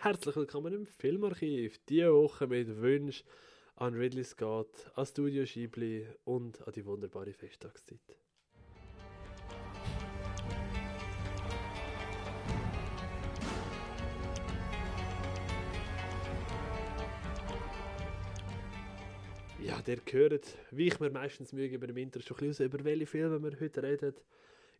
herzlich willkommen im Filmarchiv. Diese Woche mit Wünsch an Ridley Scott, an Studio Ghibli und an die wunderbare Festtagszeit. Ja, der gehört, wie ich mir meistens Mühe über dem Intro schon ein bisschen raus, über welche Filme wir heute reden.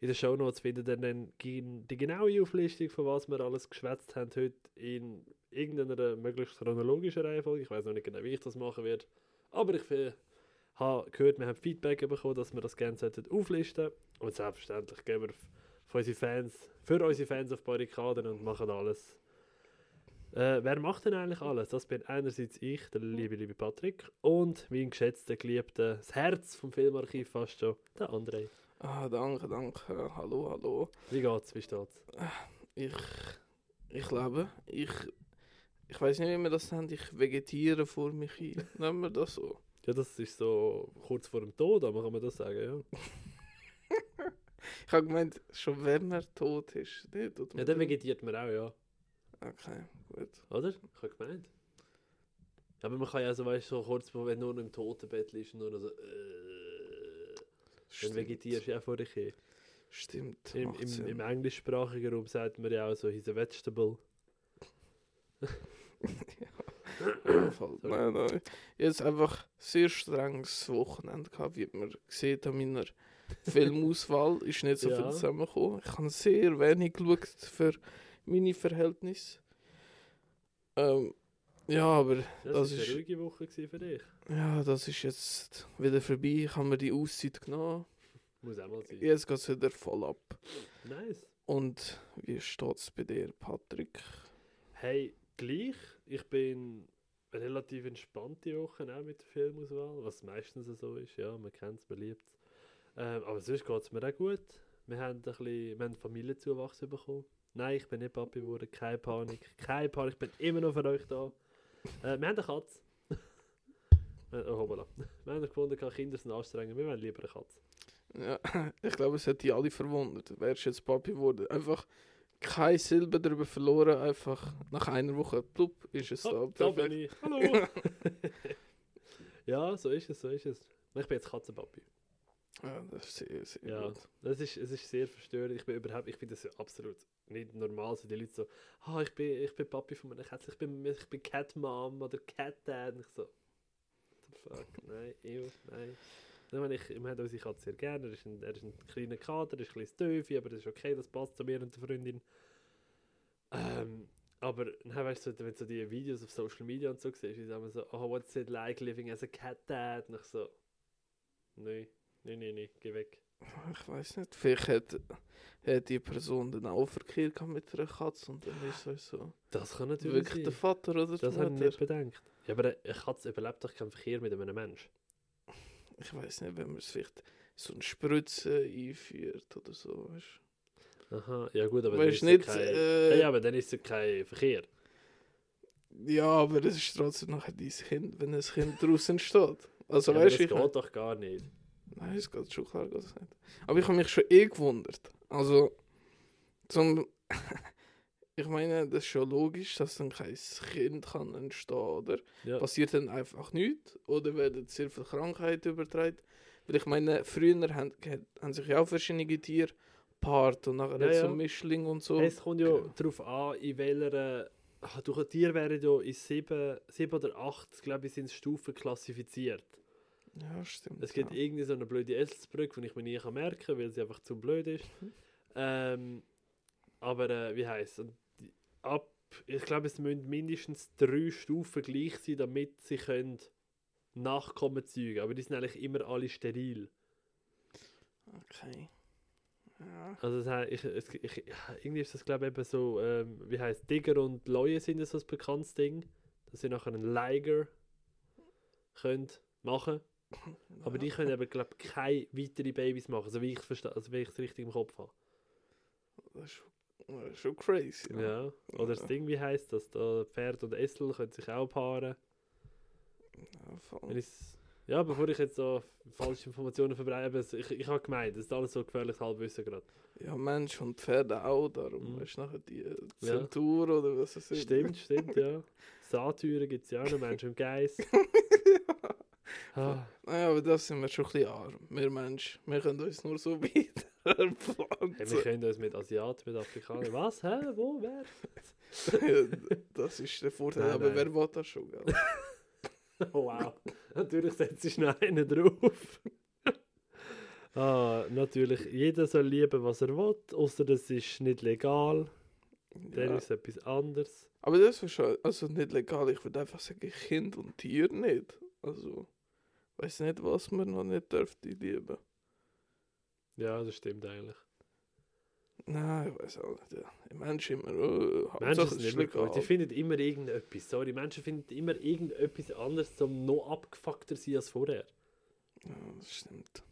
In den Shownotes findet ihr dann die genaue Auflistung, von was wir alles geschwätzt haben heute in irgendeiner möglichst chronologischen Reihenfolge. Ich weiß noch nicht genau, wie ich das machen werde. Aber ich habe gehört, wir haben Feedback bekommen, dass wir das gerne auflisten sollten. Und selbstverständlich gehen wir für unsere Fans, für unsere Fans auf Barrikaden und machen alles. Äh, wer macht denn eigentlich alles? Das bin einerseits ich, der liebe, liebe Patrick, und mein geschätzter, geliebter, das Herz vom Filmarchiv fast schon, der André. Ah, danke, danke. Hallo, hallo. Wie geht's? Wie steht's? Ich, ich lebe. Ich, ich weiß nicht, wie wir das nennt. Ich vegetiere vor mich hin. Nennen wir das so? Ja, das ist so kurz vor dem Tod, aber kann man das sagen, ja. ich habe gemeint, schon wenn man tot ist. Nicht, ja, dann vegetiert man auch, ja. Okay, gut. Oder? Ich habe gemeint. Aber man kann ja so, weißt so kurz, wenn nur noch im Totenbett ist, nur so, äh, dann vegetierst du ja vor dich hin. Stimmt. Im, im, Im, englischsprachigen Raum sagt man ja auch so, he's a vegetable. ja. nein, nein. Jetzt einfach sehr strenges Wochenende gehabt, wie man sieht an meiner Filmauswahl. ist nicht so ja. viel zusammengekommen. Ich habe sehr wenig geschaut für meine Verhältnisse. Ähm, ja, aber das, das ist eine ruhige Woche für dich. Ja, das ist jetzt wieder vorbei. Ich habe mir die Auszeit genommen. Muss auch mal sein. Jetzt geht es wieder voll ab. Nice. Und wie steht es bei dir, Patrick? Hey, gleich. Ich bin relativ entspannte Woche auch mit der Filmauswahl, was meistens so ist. Ja, man kennt es, man liebt es. Ähm, aber sonst geht es mir auch gut. Wir haben ein bisschen, wir haben Familienzuwachs bekommen. Nein, ich bin nicht Papi geworden, keine Panik. Keine Panik, ich bin immer noch für euch da. Äh, wir haben eine Katze. oh, hoppala. Wir haben gefunden, Kinder sind anstrengend. Wir wollen lieber eine Katze. Ja, ich glaube, es hat die alle verwundert. Wärst jetzt Papi geworden. Einfach keine Silbe darüber verloren. Einfach nach einer Woche, plupp, ist es oh, da. Da bin ich. Hallo. ja, so ist es, so ist es. Ich bin jetzt Katzenpapi. Ja, das ist sehr, sehr ja, gut. Das ist, es ist sehr verstörend. Ich bin überhaupt, ich finde das absolut nicht normal. So die Leute so, ah, ich bin, ich bin Papi von meiner Katze, ich bin, ich bin Cat Mom oder Cat Dad. Und ich so, what the fuck, nein, ew, nein. Dann ich, wir haben unsere Katze sehr gerne. Er ist ein, er ist ein kleiner Kater, er ist ein bisschen Töfi, aber das ist okay, das passt zu mir und der Freundin. Ähm, aber dann weißt du, wenn du so die Videos auf Social Media und so siehst, ist immer so, oh, what's it like living as a cat dad? Und ich so, nein. Nein, nein, nein, geh weg. Ich weiß nicht, vielleicht hat, hat die Person dann auch Verkehr mit einer Katze und dann ist es so. Das kann natürlich Wirklich sein. der Vater oder Das habe ich nicht bedenkt. Ja, aber eine Katze überlebt doch keinen Verkehr mit einem Mensch. Ich weiß nicht, wenn man es vielleicht so eine Spritze einführt oder so, weißt Aha, ja gut, aber weißt dann ist nicht, kein, äh, ja, aber dann ist es kein Verkehr. Ja, aber es ist trotzdem nachher dein Kind, wenn ein Kind draußen steht. Also ja, weißt du, das geht doch gar nicht. Nein, es geht schon klar, geht es nicht. Aber ich habe mich schon eh gewundert. Also, zum, ich meine, das ist schon logisch, dass dann kein Kind kann entstehen, oder? Ja. Passiert dann einfach nichts? Oder werden sehr viele Krankheiten übertragen? Weil ich meine, früher haben, haben sich ja auch verschiedene Tiere paart und nachher ja, ja. so Mischling und so. Es kommt ja okay. darauf an, in welcher... Durch ein Tier werden ja in sieben, sieben oder acht, glaube ich, sind Stufen klassifiziert. Ja, stimmt. Es gibt ja. irgendwie so eine blöde Essensbrücke, die ich mir nie kann merken kann, weil sie einfach zu blöd ist. Mhm. Ähm, aber äh, wie heisst es? Ab, ich glaube, es müssen mindestens drei Stufen gleich sein, damit sie können Nachkommen zeugen Aber die sind eigentlich immer alle steril. Okay. Ja. Also das heißt, ich, ich, irgendwie ist das glaube ich eben so, ähm, wie heißt Digger und Leue sind so ein bekanntes Ding, dass sie nachher einen Liger können machen aber die können eben, glaube ich, keine weiteren Babys machen, so wie ich es also wie es richtig im Kopf habe. Das ist, das ist schon crazy. Ja. ja. Oder das Ding, wie heißt das? Da Pferd und Essel können sich auch paaren. Ja. Ja, bevor ich jetzt so falsche Informationen verbreite, ich, ich habe gemeint, das ist alles so gefährliches Halbwissen gerade. Ja, Mensch und Pferde auch, darum Mhm. ist nachher die äh, Ja. Oder was es ist. Stimmt, stimmt, ja. Satyren gibt es ja auch noch, Menschen im Geist. Ah, Naja, aber das sind wir schon ein bisschen arm. Wir Menschen, wir können uns nur so weiter hey, wir pflanzen. können uns mit Asiaten, mit Afrikanern. Was? Hä? Wo? Wer? das ist der Vorteil, Nein, aber nein. wer will das schon, gell? Oh, wow. Natürlich setzt sich noch einen drauf. ah, natürlich, jeder soll lieben, was er will, außer das ist nicht legal. Dann Ja. ist etwas anderes. Aber das ist schon, also nicht legal, ich würde einfach sagen, Kind und Tier nicht. Also, weiß nicht, was man noch nicht dürfte lieben. Ja, das stimmt eigentlich. Nein, ich weiß auch nicht. Ja. Die Menschen immer, oh, Menschen sind immer gut. Die finden immer irgendetwas. Sorry, Menschen finden immer irgendetwas anderes, um noch abgefuckter zu sein als vorher. Ja, das stimmt.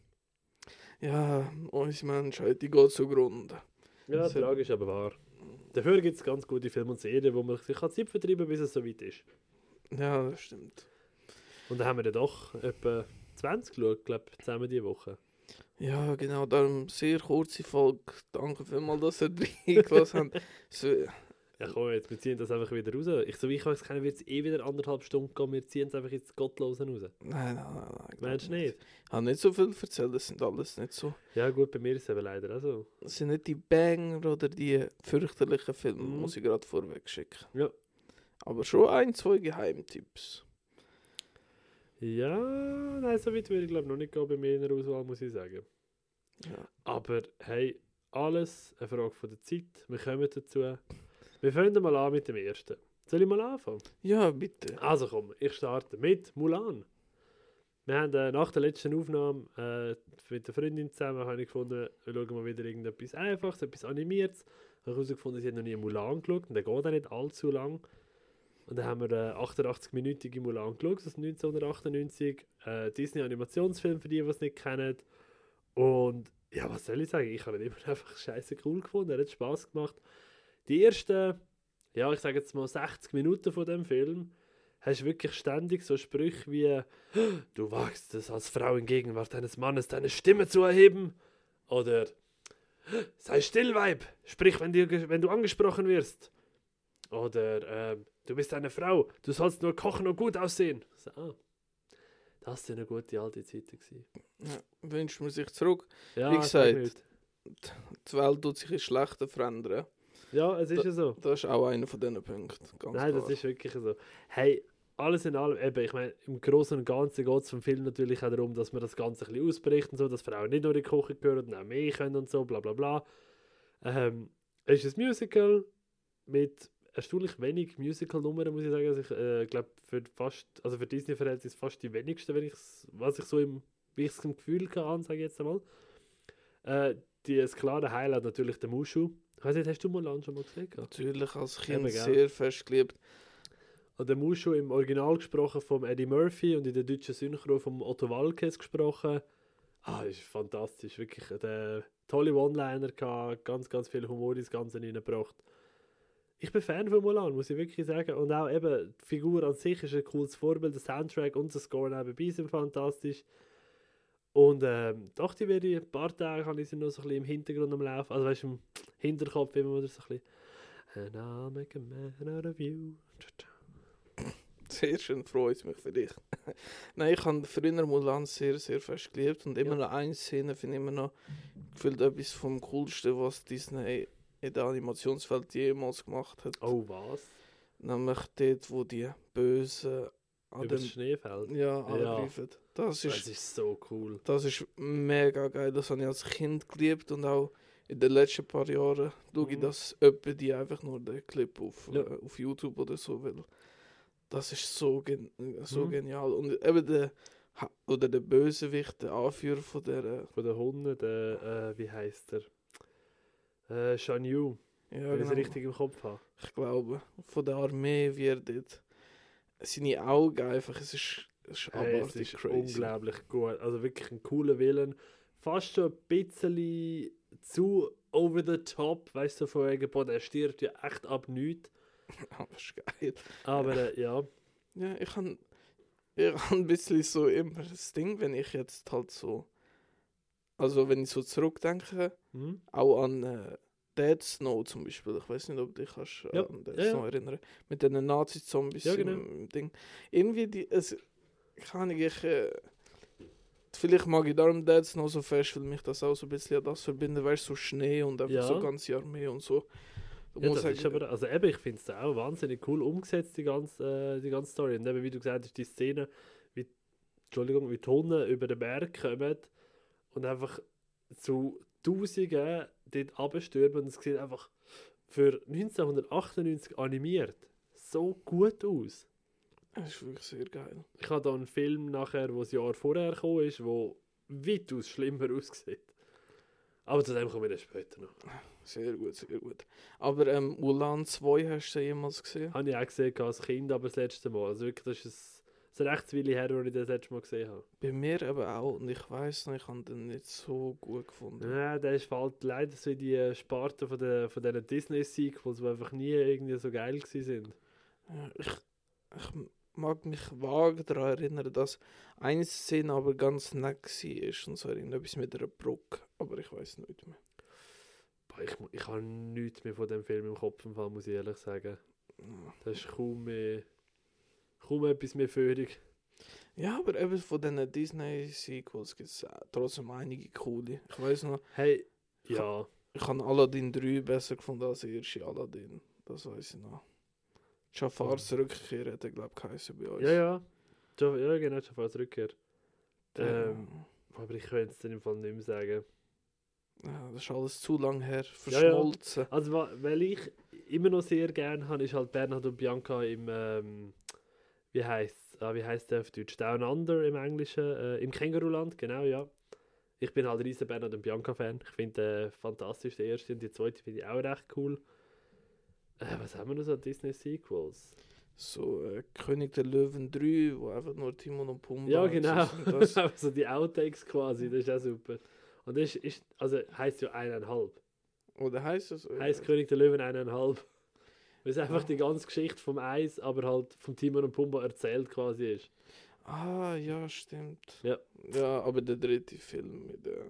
Ja, unsere Menschheit, die geht zugrunde. Ja, Das tragisch, aber wahr. Dafür gibt es ganz gute Filme und Serien, wo man sich kann Zeit vertreiben kann, bis es soweit ist. Ja, das stimmt. Und dann haben wir dann doch etwa 20 geschaut, glaube ich, zusammen diese Woche. Ja, genau, darum sehr kurze Folge. Danke vielmals, dass ihr reingelassen habt. So, Ja komm, jetzt, wir ziehen das einfach wieder raus. Ich, so wie ich es kenne, wird es eh wieder anderthalb Stunden gehen. Wir ziehen es einfach ins Gottlose raus. nein, nein, nein. nein Meinst du nicht? Ich habe nicht so viel erzählt, das sind alles nicht so. Ja gut, bei mir ist es eben leider auch so. Das sind nicht die Banger oder die fürchterlichen Filme, Mhm. muss ich gerade vorweg schicken. Ja. Aber schon ein, zwei Geheimtipps. Ja, nein, so weit würde ich glaube noch nicht gehen bei mir in der Auswahl, muss ich sagen. Ja. Aber hey, alles eine Frage von der Zeit. Wir kommen dazu. Wir fangen mal an mit dem ersten. Soll ich mal anfangen? ja, bitte. Also komm, ich starte mit Mulan. Wir haben äh, nach der letzten Aufnahme äh, mit der Freundin zusammen habe ich gefunden, wir schauen mal wieder irgendetwas Einfaches, etwas Animiertes. Ich habe herausgefunden, sie hat noch nie Mulan geschaut und der geht auch nicht allzu lang. Und dann haben wir eine 88-minütige Mulan geschaut, aus 1998. Äh, Disney-Animationsfilm für die, die es nicht kennen. Und ja, was soll ich sagen? Ich habe ihn immer einfach scheiße cool gefunden. Er hat Spaß gemacht. Die ersten, ja, ich sage jetzt mal 60 Minuten von dem Film, hast du wirklich ständig so Sprüche wie Du wagst es als Frau in Gegenwart deines Mannes deine Stimme zu erheben oder Sei still, Weib, sprich, wenn, ge- wenn du angesprochen wirst. Oder ähm, du bist eine Frau, du sollst nur kochen und gut aussehen. So, ah, das sind eine gute alte Zeiten gewesen. Ja, wünscht man sich zurück. Ja, Wie gesagt. Die Welt tut sich in Schlechter verändern. Ja, es ist ja so. Das ist auch einer von diesen Punkten. Nein, klar. das ist wirklich so. Hey, alles in allem, eben, ich meine, im Großen und Ganzen geht es vom Film natürlich auch darum, dass man das Ganze ein bisschen ausbricht und so, dass Frauen nicht nur in die Küche gehören und auch mehr können und so, bla bla bla. Ähm, es ist ein Musical mit erstaunlich wenig Musical-Nummern, muss ich sagen. Also ich äh, glaube, für fast, also für Disney-Verhältnis fast die wenigsten, wenn ich's, was ich so im, wie ich es im Gefühl kann, sage ich jetzt einmal. Äh, die, das klare Highlight natürlich der Mushu. Ich weiß nicht, hast du Mulan schon mal gesehen? gehabt? Natürlich als Eben, Kind gell? sehr fest geliebt. Und der Mushu im Original gesprochen vom Eddie Murphy und in der deutschen Synchro vom Otto Walkes gesprochen. Ah, das ist fantastisch. Wirklich der tolle One-Liner ganz, ganz viel Humor ins Ganze reingebracht. Ich bin Fan von Mulan, muss ich wirklich sagen. Und auch eben, die Figur an sich ist ein cooles Vorbild, der Soundtrack und der Score nebenbei sind fantastisch. Und ähm, doch, die werde ich ein paar Tage habe ich sie noch so ein bisschen im Hintergrund am Laufen. Also weißt du, im Hinterkopf immer wieder so ein bisschen. And I'll make a man out of you. Sehr schön, freut mich für dich. Nein, ich habe früher Mulan sehr, sehr fest geliebt und immer Ja. noch eine Szene finde ich immer noch gefühlt etwas vom Coolsten, was Disney in der Animationswelt jemals gemacht hat. Oh, was? Nämlich dort, wo die Bösen an Über das dem Schneefeld. ja, Ja. angreifen. Das Das ist, ist so cool. das ist mega geil. Das habe ich als Kind geliebt und auch in den letzten paar Jahren schaue ich Mhm. das öppe die einfach nur den Clip auf, Ja. äh, auf YouTube oder so, weil das ist so, gen so Mhm. genial. Und eben der, oder der Bösewicht, der Anführer von der, äh, Von den Hunden, der, äh, wie heißt er? Äh, Shan Yu, ja, wenn ich es genau, richtig im Kopf habe. ich glaube, von der Armee, er dort, seine Augen einfach, es ist, es ist Hey, es abartig ist crazy. unglaublich gut. Also wirklich ein cooler Willen. Fast schon ein bisschen zu over the top, weißt du, von wegen, boah, der stirbt ja echt ab nichts. Aber ist geil. Aber äh, ja, Ja, ich kann ich habe ein bisschen so immer das Ding, wenn ich jetzt halt so, also wenn ich so zurückdenke, Hm? auch an äh, Dead Snow zum Beispiel. Ich weiß nicht, ob du dich kannst, äh, Ja, an Dead ja, ja. Snow erinnern. Mit den Nazi-Zombies Ja, genau. im Ding. Irgendwie die, es, kann ich, ich äh, vielleicht mag ich darum Dead Snow so fest, weil mich das auch so ein bisschen an das verbindet, weißt du, so Schnee und einfach Ja. so ganze Armee und so. Ja, das ist aber, also eben, ich finde es auch wahnsinnig cool umgesetzt, die ganze, äh, die ganze Story. Und eben, wie du gesagt hast, die Szene, wie, Entschuldigung, wie die Hunde über den Berg kommen und einfach zu Tausenden dort abstürmen und es sieht einfach für 1998 animiert so gut aus. das ist wirklich sehr geil. Ich habe da einen Film nachher, wo das Jahr vorher gekommen ist, wo weitaus schlimmer aussieht. Aber zu dem kommen wir dann später noch. Sehr gut, sehr gut. Aber ähm, Mulan 2 hast du jemals gesehen? Habe ich auch gesehen als Kind, aber das letzte Mal. Also wirklich, das ist recht Weile her, wo ich das letzte Mal gesehen habe. Bei mir eben auch. Und ich weiß noch, ich habe den nicht so gut gefunden. Ja, der ist halt leider so in die Sparte von, der, von diesen Disney-Sequels, die einfach nie irgendwie so geil. Ja, ich, ich mag mich vage daran erinnern, dass eine Szene aber ganz nett war. Und so irgendetwas mit einer Brücke. Aber ich weiß nicht mehr. Boah, ich, ich habe nichts mehr von dem Film im Kopf, im Fall, muss ich ehrlich sagen. Das ist kaum mehr, kaum etwas mehr Führung. Ja, aber eben von diesen Disney-Sequels gibt es trotzdem einige coole. Ich weiß noch, Hey, ja. ich habe Aladdin 3 besser gefunden als der erste Aladdin. Das weiß ich noch. Jafars Rückkehr hat er, glaube ich, geheißen bei uns. Ja, ja. Ja, ja genau, fast Rückkehr. Ähm, Aber ich könnte es dann im Fall nicht mehr sagen. ja, das ist alles zu lang her. Ja, ja. Verschmolzen. Also, weil ich immer noch sehr gerne habe, ist halt Bernhard und Bianca im, ähm, wie heißt ah, wie heißt der auf Deutsch? Down Under im Englischen, äh, im Känguruland, genau, ja. Ich bin halt riesen Bernhard und Bianca-Fan. Ich finde äh, fantastisch, die erste und die zweite finde ich auch recht cool. Äh, was haben wir noch so Disney-Sequels? So äh, König der Löwen 3, wo einfach nur Timon und Pumba Ja, so genau. Das, also die Outtakes quasi, das ist auch super. Und das ist, ist also heißt ja eineinhalb. oder heißt es? äh, Heißt König der Löwen eineinhalb. Weil es einfach die ganze Geschichte vom Eis, aber halt vom Timon und Pumba erzählt quasi ist. Ah, ja, stimmt. Ja. Ja, aber der dritte Film mit der.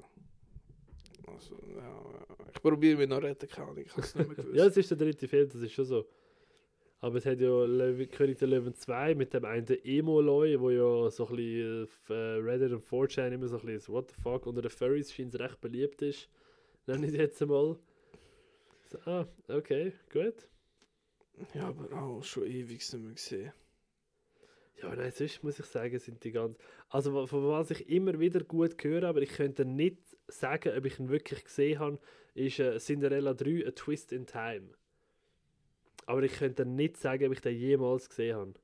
Also, ja, ich probiere mich noch retten, Ahnung, ich es nicht mehr gewusst. Ja, es ist der dritte Film, das ist schon so. Aber es hat ja Löwe, König der Löwen 2 mit dem einen Emo-Loi, wo ja so ein bisschen auf Reddit und 4chan immer so ein bisschen What the fuck unter den Furries scheint es recht beliebt ist. Nenne ich jetzt einmal. So, ah, okay, gut. Ja, aber auch schon ewig nicht mehr gesehen. Ja, nein, sonst muss ich sagen, sind die ganz. Also, von was ich immer wieder gut höre, aber ich könnte nicht sagen, ob ich ihn wirklich gesehen habe, ist äh, Cinderella 3, A Twist in Time. Aber ich könnte nicht sagen, ob ich den jemals gesehen habe.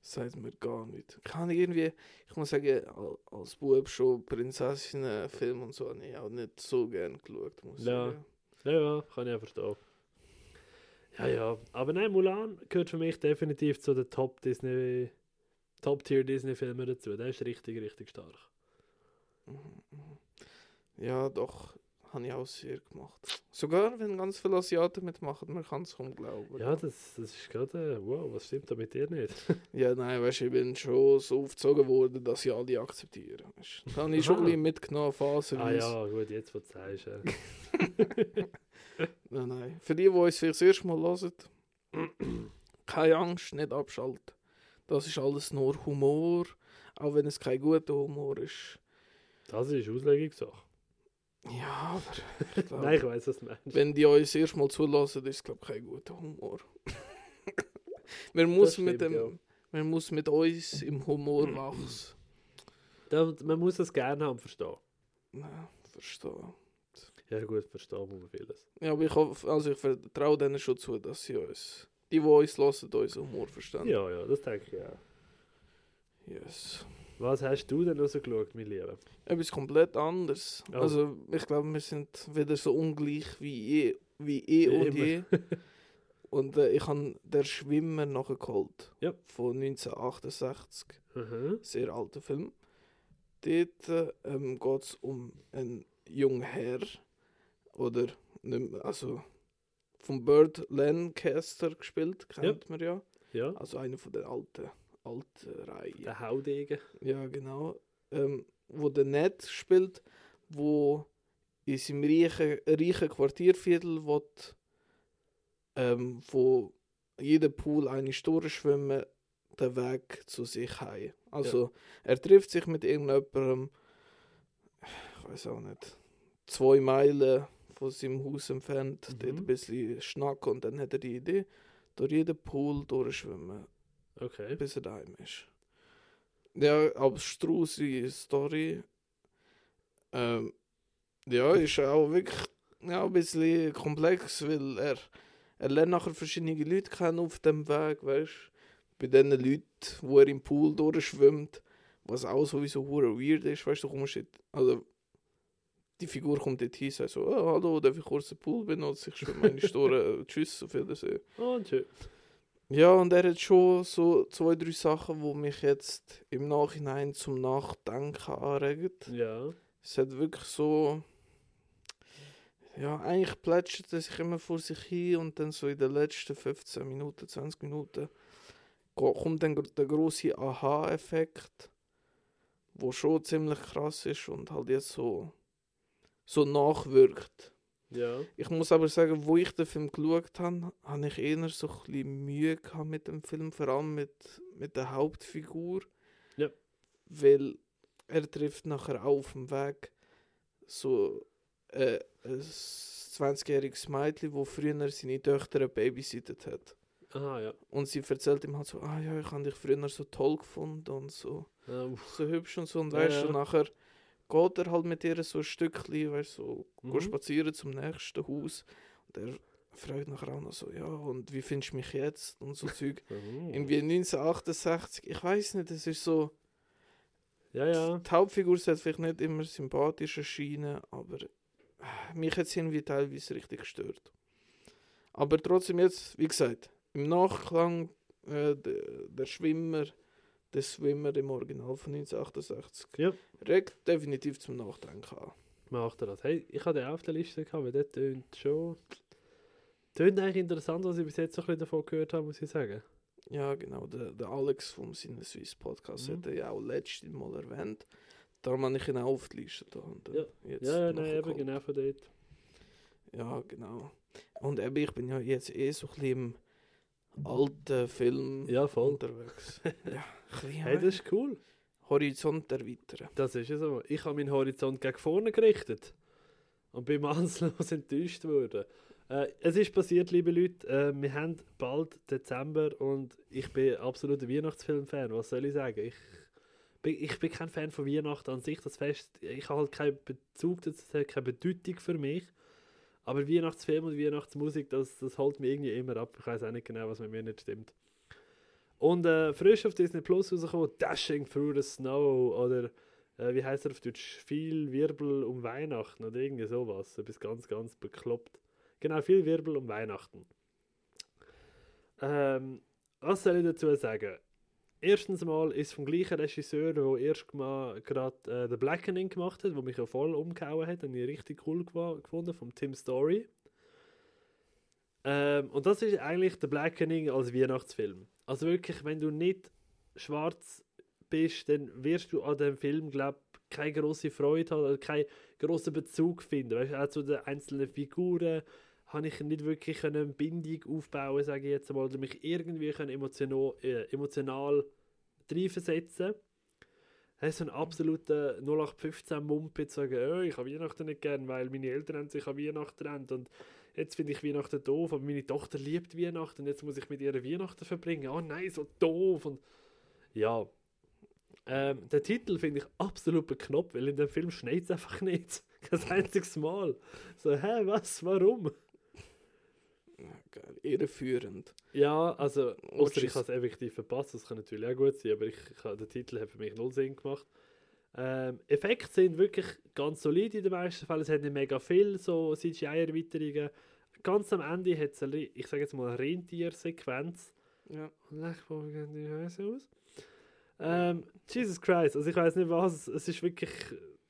Sagt mir gar nicht. Kann ich irgendwie, ich muss sagen, al- als Bub schon Prinzessinnen-Film und so habe ich auch nicht so gern geschaut, muss Ja. Ja, ja, kann ich auch verstehen. Ja, ja. Aber nein, Mulan gehört für mich definitiv zu den Top Disney, Top-Tier Disney-Filmen dazu. Der ist richtig, richtig stark. Mhm, mhm. Ja, doch, habe ich auch sehr gemacht. Sogar wenn ganz viele Asiaten mitmachen, man kann es kaum glauben. Ja, das, das ist gerade. äh, Wow, was stimmt da mit dir nicht? Ja, nein, weißt du, ich bin schon so aufgezogen worden, dass sie alle akzeptieren. Weißt. Das habe ich schon ein bisschen mitgenommen, phasenweise. ah ja, gut, jetzt wo du sagst. Ja. Nein, nein. Für die, die uns vielleicht das erste Mal hören, keine Angst, nicht abschalten. Das ist alles nur Humor, auch wenn es kein guter Humor ist. Das ist Auslegungssache. Ja, aber ich glaub, Nein, ich weiß, was du meinst. wenn die uns das erste Mal zulassen, ist es glaube ich kein guter Humor. man, muss Das mit stimmt, dem, man muss mit uns im Humor wachsen. Da, man muss es gerne haben, verstehen. Ja, verstehe. Ja, gut, verstehen man vieles. Ja, aber ich, hoffe, also ich vertraue denen schon zu, dass sie uns, die, die uns hören, unseren Humor verstehen. Ja, ja, das denke ich auch. Yes. Was hast du denn noch so geschaut, mein Lieber? Etwas komplett anderes. Oh. Also ich glaube, wir sind wieder so ungleich wie je, wie eh und je. Und äh, ich habe «Der Schwimmer» nachgeholt. Ja. Von 1968. Mhm. Sehr alter Film. Dort äh, ähm, geht es um einen jungen Herr. Oder, mehr- also von Burt Lancaster gespielt, kennt man ja. Ja. Also einer von den alten alten Reihe. Der Haudegen. Ja, genau. Ähm, wo der Ned spielt, wo in seinem reichen, reichen Quartierviertel will, ähm, wo jeder Pool eine Stunde schwimmen, den Weg zu sich heim. Also er trifft sich mit irgendjemandem, ich weiß auch nicht, zwei Meilen von seinem Haus entfernt, Mhm. dort ein bisschen schnacken und dann hat er die Idee, durch jeden Pool durchschwimmen, Okay. bis er daheim ist. Ja, abstruse Story. Ähm, ja, ist auch wirklich ja, ein bisschen komplex, weil er, er lernt nachher verschiedene Leute kennen auf dem Weg, weißt Bei den Leuten, wo er im Pool durchschwimmt, was auch sowieso weird ist, weißt du, du kommst jetzt, also die Figur kommt dort hin, sagt so, oh, hallo, darf ich kurz den Pool benutzen? Ich schwimme meine Store, tschüss, auf Wiedersehen. Und schön. Ja, und er hat schon so zwei, drei Sachen, die mich jetzt im Nachhinein zum Nachdenken anregen. Ja. Es hat wirklich so. Ja, eigentlich plätschert er sich immer vor sich hin und dann so in den letzten 15 Minuten, 20 Minuten ko- kommt dann der große Aha-Effekt, wo schon ziemlich krass ist und halt jetzt so, so nachwirkt. Ja. Ich muss aber sagen, wo ich den Film geschaut habe, habe ich eher so ein bisschen Mühe gehabt mit dem Film, vor allem mit, mit der Hauptfigur. Ja. Weil er trifft nachher auch auf dem Weg so äh, ein 20-jähriges Mädchen, wo früher seine Töchter babysittet hat. Aha, ja. Und sie erzählt ihm halt so, ah ja, ich habe dich früher so toll gefunden und so, Ah, uff. so hübsch und so. Und Ja, weißt ja. du, nachher geht er halt mit ihr so ein Stückchen, weißt du, so Mhm. spazieren zum nächsten Haus. Und er fragt nachher auch noch so, ja, und wie findest du mich jetzt? Und so Zeug. Mhm. Irgendwie 1968, ich weiß nicht, es ist so, Ja, ja. die Hauptfigur sollte vielleicht nicht immer sympathisch erscheinen, aber äh, mich hat es irgendwie teilweise richtig gestört. Aber trotzdem jetzt, wie gesagt, im Nachklang äh, der, der Schwimmer, der Swimmer im Original von 1968, Ja. regt definitiv zum Nachdenken an. Macht er das. Hey, ich hatte den auch auf der Liste gehabt, weil der tönt schon. Tönt eigentlich interessant, was ich bis jetzt so ein bisschen davon gehört habe, muss ich sagen. Ja, genau. Der, der Alex vom Sinne Swiss Podcast Mhm. hat er ja auch letztes Mal erwähnt. Darum habe ich ihn auch auf die Liste da. Und, Ja. jetzt Ja, ja, nein, eben genau von dort. Ja, genau. Und eben, ich bin ja jetzt eh so ein bisschen im alten Film Ja, voll. unterwegs. ja, Hey, das ist cool. Horizont erweitern. Das ist ja so. Ich habe meinen Horizont gegen vorne gerichtet und bin maßlos enttäuscht worden. Äh, es ist passiert, liebe Leute, äh, wir haben bald Dezember und ich bin absoluter Weihnachtsfilm-Fan. Was soll ich sagen? Ich bin, ich bin kein Fan von Weihnachten an sich. Das Fest, ich habe halt keinen Bezug dazu, es hat keine Bedeutung für mich. Aber Weihnachtsfilm und Weihnachtsmusik, das, das holt mich irgendwie immer ab. Ich weiß auch nicht genau, was mit mir nicht stimmt. Und äh, frisch auf Disney Plus rausgekommen, Dashing Through the Snow oder äh, wie heißt er auf Deutsch? Viel Wirbel um Weihnachten oder irgendwie sowas. Etwas ganz, ganz bekloppt. Genau, viel Wirbel um Weihnachten. Ähm, was soll ich dazu sagen? Erstens mal ist vom gleichen Regisseur, der erst gerade äh, The Blackening gemacht hat, wo mich ja voll umgehauen hat, und ich richtig cool gefunden, vom Tim Story. Ähm, und das ist eigentlich The Blackening als Weihnachtsfilm. Also wirklich, wenn du nicht schwarz bist, dann wirst du an dem Film, glaube keine große Freude haben oder keinen großen Bezug finden. Weißt du, auch zu den einzelnen Figuren habe ich nicht wirklich eine Bindung aufbauen, sage ich jetzt mal, oder mich irgendwie emotional, äh, emotional reinversetzen. Hey, so ein absoluter 0815-Mumpitz sagen, oh, ich habe Weihnachten nicht gern, weil meine Eltern haben sich an Weihnachten rennt und jetzt finde ich Weihnachten doof, aber meine Tochter liebt Weihnachten und jetzt muss ich mit ihr Weihnachten verbringen. Oh nein, so doof. Und ja, ähm, der Titel finde ich absolut beknoppt, weil in dem Film schneit es einfach nicht. Kein einziges Mal. So, hä, was, warum? Geil. Irreführend. Ja, also, außer ich habe es effektiv verpasst, das kann natürlich auch gut sein, aber ich, ich, der Titel hat für mich null Sinn gemacht. Ähm, Effekte sind wirklich ganz solide in den meisten Fällen. Es hat nicht mega viel so CGI-Erweiterungen. Ganz am Ende hat es, eine, ich sage jetzt mal, eine Rentiersequenz. Ja. Und gehen die Häuser aus? Ähm, Jesus Christ, also ich weiß nicht was, es ist wirklich,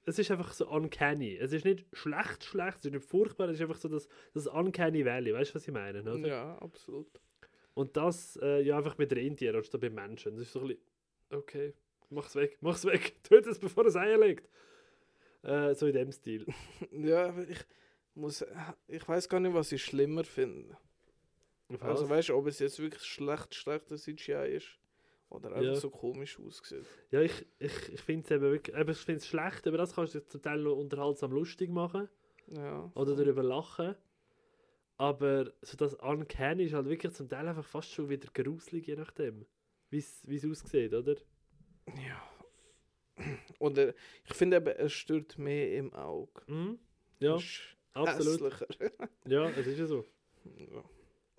es ist einfach so uncanny. Es ist nicht schlecht, schlecht, es ist nicht furchtbar, es ist einfach so das, das uncanny Valley, weißt du, was ich meine? Oder? ja, absolut. Und das äh, ja einfach mit Rentieren anstatt bei Menschen. Das ist so ein bisschen, okay, mach's weg, mach's weg, töte es, bevor es Eier legt. Äh, so in dem Stil. Ja, aber ich muss. Ich weiß gar nicht, was ich schlimmer finde. Also weißt du, ob es jetzt wirklich schlecht, schlechter CGI ist oder einfach Ja. so komisch aussieht. Ja, ich, ich, ich finde es eben wirklich, eben, ich finde es schlecht, aber das kannst du zum Teil noch unterhaltsam lustig machen Ja. oder darüber lachen. Aber so das Uncanny ist halt wirklich zum Teil einfach fast schon wieder gruselig, je nachdem, wie es aussieht, oder? Ja. Oder ich finde eben, es stört mehr im Auge. Mhm. Ja, absolut. hässlicher. Ja, es ist ja so. ja.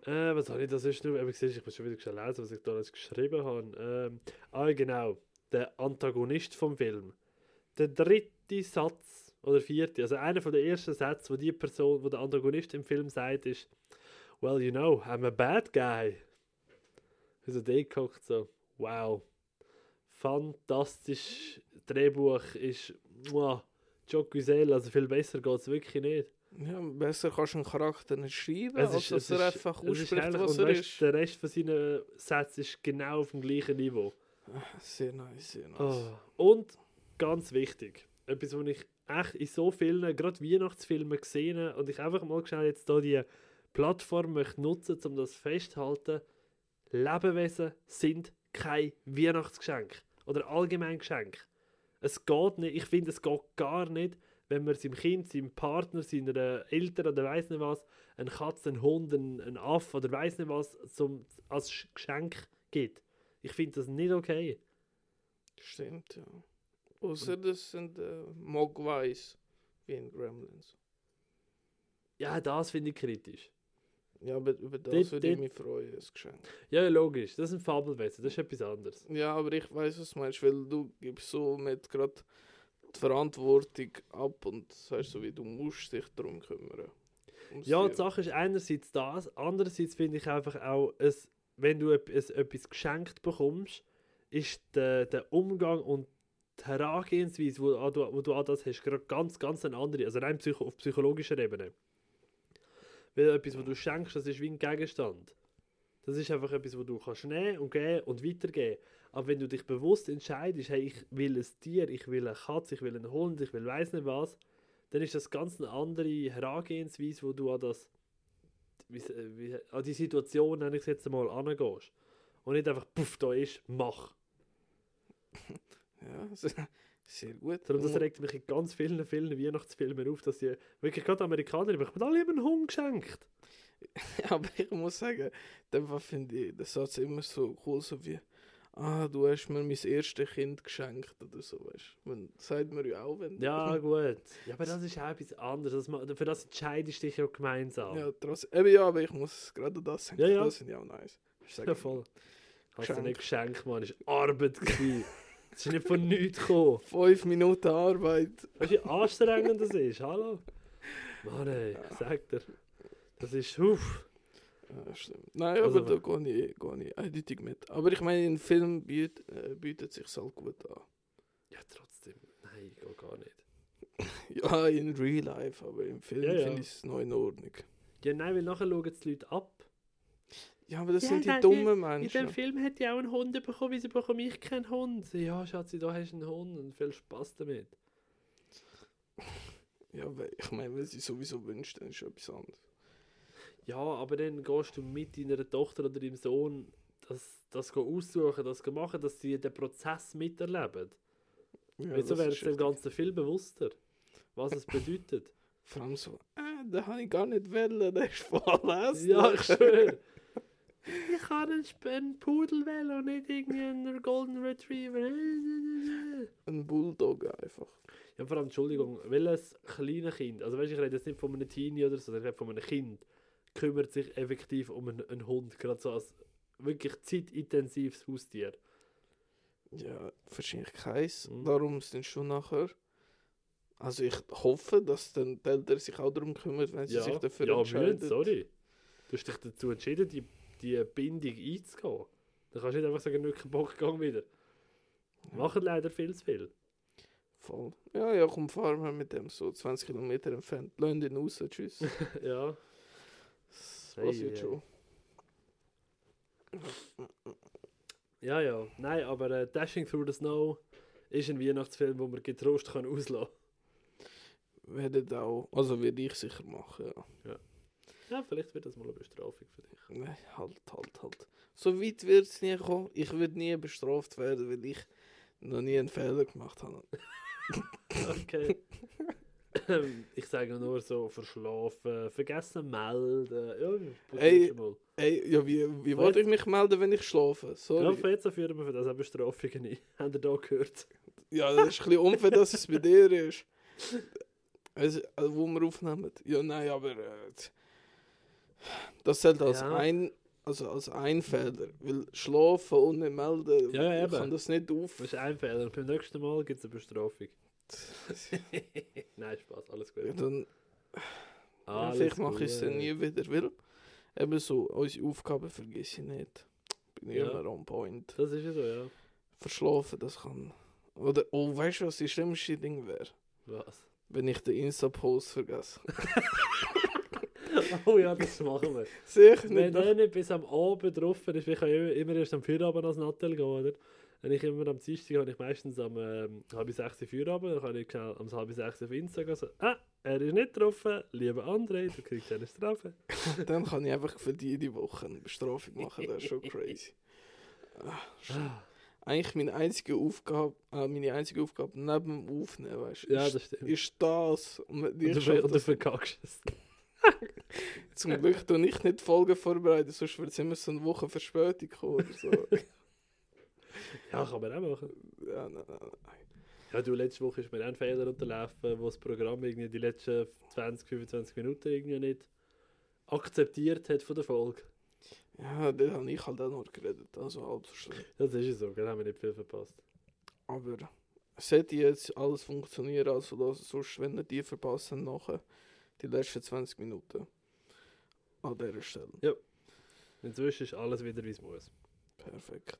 Äh, was habe ich da sonst noch? Eben, siehst, ich muss schon wieder schnell lesen, was ich da alles geschrieben habe. Ähm, ah, genau. Der Antagonist vom Film. Der dritte Satz, oder vierte, also einer den ersten Sätzen, wo die Person, wo der Antagonist im Film sagt, ist Well, you know, I'm a bad guy. Also der guckt so, wow. Fantastisch. Drehbuch ist, muah, Joe Güzel, also viel besser geht es wirklich nicht. Ja, besser kannst du einen Charakter nicht schreiben, Es als ist- dass er einfach ausspricht, was er ist. der Rest von seinen Sätzen ist genau auf dem gleichen Niveau. Sehr nice, sehr nice. Ah. Und ganz wichtig, etwas, was ich echt in so vielen, gerade Weihnachtsfilmen gesehen habe und ich einfach mal schnell jetzt hier die Plattform möchte nutzen, um das festzuhalten. Lebewesen sind kein Weihnachtsgeschenk oder allgemein Geschenk. Es geht nicht, ich finde, es geht gar nicht, wenn man seinem Kind, seinem Partner, seiner Eltern oder weiss nicht was, eine Katze, einen Hund, einen, einen Aff oder weiss nicht was zum, als Sch- Geschenk gibt. Ich finde das nicht okay. Stimmt, ja. Außer das sind äh, Mogwais, wie in Gremlins. Ja, das finde ich kritisch. Ja, aber über das Dort- würde ich mich freuen, ein Geschenk. Ja, logisch, das sind Fabelwesen, das ist etwas anderes. Ja, aber ich weiß, was du meinst, weil du gibst so mit gerade die Verantwortung ab und sagst so, wie du musst dich darum kümmern. Ums Ja, die. Sache ist einerseits das, andererseits finde ich einfach auch, es, wenn du etwas geschenkt bekommst, ist der, der Umgang und die Herangehensweise, wo, du, wo du an das hast, gerade ganz, ganz eine andere, also rein psycho, auf psychologischer Ebene. Weil etwas, was du schenkst, das ist wie ein Gegenstand. Das ist einfach etwas, was du kannst nehmen und geben und weitergeben. Aber wenn du dich bewusst entscheidest, hey, ich will ein Tier, ich will eine Katze, ich will einen Hund, ich will weiß nicht was, dann ist das ganz eine andere Herangehensweise, wo du an das wie, wie, an die Situation, nenne ich es jetzt mal, angehst. Und nicht einfach, puff, da ist, mach. Ja, sehr, gut. Darum, das regt mich in ganz vielen, vielen Weihnachtsfilmen auf, dass sie wirklich gerade Amerikaner, die bekommen alle einen Hund geschenkt. aber ich muss sagen, dann finde ich den Satz immer so cool, so wie, ah, du hast mir mein erstes Kind geschenkt oder so, weißt du. Man sagt mir ja auch, wenn Ja, gut. Ja, aber das ist auch etwas anderes. Das, für das entscheidest du dich ja gemeinsam. Ja, trotzdem. Eben ja, aber ich muss gerade das sagen. Ja, ja. Das finde ich auch nice. Ich sag Ja, voll. Hast du nicht geschenkt, Mann. Das war Arbeit. Das ist nicht von nichts gekommen. Fünf Minuten Arbeit. Weißt du, wie anstrengend das ist? Hallo? Mann, ey, ich sag dir. Das ist, uff. Ja, stimmt. Nein, Also, aber da gehe ich, gehe ich eindeutig mit. Aber ich meine, in Film bietet, äh, bietet sich halt gut an. Ja, trotzdem. Nein, geht gar nicht. Ja, in real life, aber im Film Ja, ja. finde ich es noch in Ordnung. Ja, nein, weil nachher schauen die Leute ab. Ja, aber das Ja, sind die nein, dummen In Menschen. dem Film hätte ich auch einen Hund bekommen, wieso bekomme ich keinen Hund? Ja, Schatzi, da hast du einen Hund und viel Spaß damit. Ja, weil, ich meine, wenn sie sowieso wünscht, dann ist es etwas anderes. Ja, aber dann gehst du mit deiner Tochter oder deinem Sohn das, das aussuchen, das machen, dass sie den Prozess miterleben. Ja, Wieso das wäre es dem. Ganzen viel bewusster, was es bedeutet. Vor allem so, äh, den habe ich gar nicht wollen, der ist voll hässlich. ja, ich schwöre. Ich kann einen, Pudel wählen und nicht irgendwie einen Golden Retriever. Ein Bulldog einfach. Ja, vor allem, Entschuldigung, welches kleine Kind, also weißt, ich rede jetzt nicht von einem Teenie oder so, sondern ich rede von einem Kind, kümmert sich effektiv um einen, einen Hund, gerade so als wirklich zeitintensives Haustier. Ja, wahrscheinlich keins. Mhm. Darum sind schon nachher. Also ich hoffe, dass dann die Eltern sich auch darum kümmern, wenn sie Ja, sich dafür ja entscheiden. müssen, sorry. Du hast dich dazu entschieden, die, die Bindung einzugehen. Dann kannst du nicht einfach sagen, nicht keinen Bock, gang wieder. Machen leider viel zu viel. Voll. Ja, ja, komm, fahren wir mit dem so 20 Kilometer entfernt. Lass ihn raus, tschüss. ja. Passiert schon. Ja, ja. Nein, aber äh, Dashing Through the Snow ist ein Weihnachtsfilm, wo man getrost kann auslassen Werden auch, also werde ich sicher machen, ja. Ja, vielleicht wird das mal eine Bestrafung für dich. Nein, halt, halt, halt. So weit wird es nie kommen. Ich würde nie bestraft werden, weil ich noch nie einen Fehler gemacht habe. Okay. Ich sage nur so verschlafen, vergessen melden. Ja, Ey. Ey, ja, wie, wie wollte ich mich melden, wenn ich schlafe? Ja, Sorry. von jetzt führen wir für das auch Bestrafungen ein. Habt ihr da gehört? Ja, das ist ein bisschen unfair, dass es bei dir ist. Also, also, wo wir aufnehmen. Ja, nein, aber äh, das zählt als Ja. ein, also als ein Fehler. Weil schlafen nicht melden, Ja, ja, kann das nicht auf. Das ist ein Fehler. Beim nächsten Mal gibt es eine Bestrafung. Nein, Spaß, alles gut. Ja, dann, ja, vielleicht mache ich es dann nie wieder, weil eben so, unsere Aufgaben vergesse ich nicht. Bin Ja. immer on point. Das ist ja so, ja. Verschlafen, das kann. Oder, oh, weißt du, was das schlimmste Ding wäre? Was? Wenn ich den Insta-Post vergesse. Oh ja, das machen wir. Sicher Wenn nicht. der nicht bis am Abend drauf ist, ich kann ja immer erst am Feierabend als Nattel gehen, oder? Wenn ich immer am Dienstag habe ich meistens am ähm, halb sechs Uhr Feierabend, dann kann ich schnell am halb sechs auf Insta gehen so, ah, er ist nicht getroffen, lieber André, du kriegst eine Strafe. Dann kann ich einfach für die die Woche eine Bestrafung machen, das ist schon crazy. Ah, Ah, Eigentlich meine einzige Aufgabe, äh, meine einzige Aufgabe neben dem Aufnehmen, weißt du, ja, ist, das stimmt. ist das. Und und, du, und du verkackst es. zum Glück tue ich nicht Folgen vorbereiten, sonst wird es immer so eine Woche Verspätung kommen oder so. Ja, kann man auch machen. ja, nein, nein, nein. Ja, du, letzte Woche ist mir auch ein Fehler unterlaufen, wo das Programm irgendwie die letzten 20, 25 Minuten irgendwie nicht akzeptiert hat von der Folge. Ja, da habe ich halt auch noch geredet, also halb so schlimm. Das ist ja so, gell, haben wir nicht viel verpasst. Aber sollte jetzt alles funktionieren, also das, sonst, wenn ihr die verpassen, nachher die letzten 20 Minuten an dieser Stelle. Inzwischen ist alles wieder, wie es muss. Perfekt.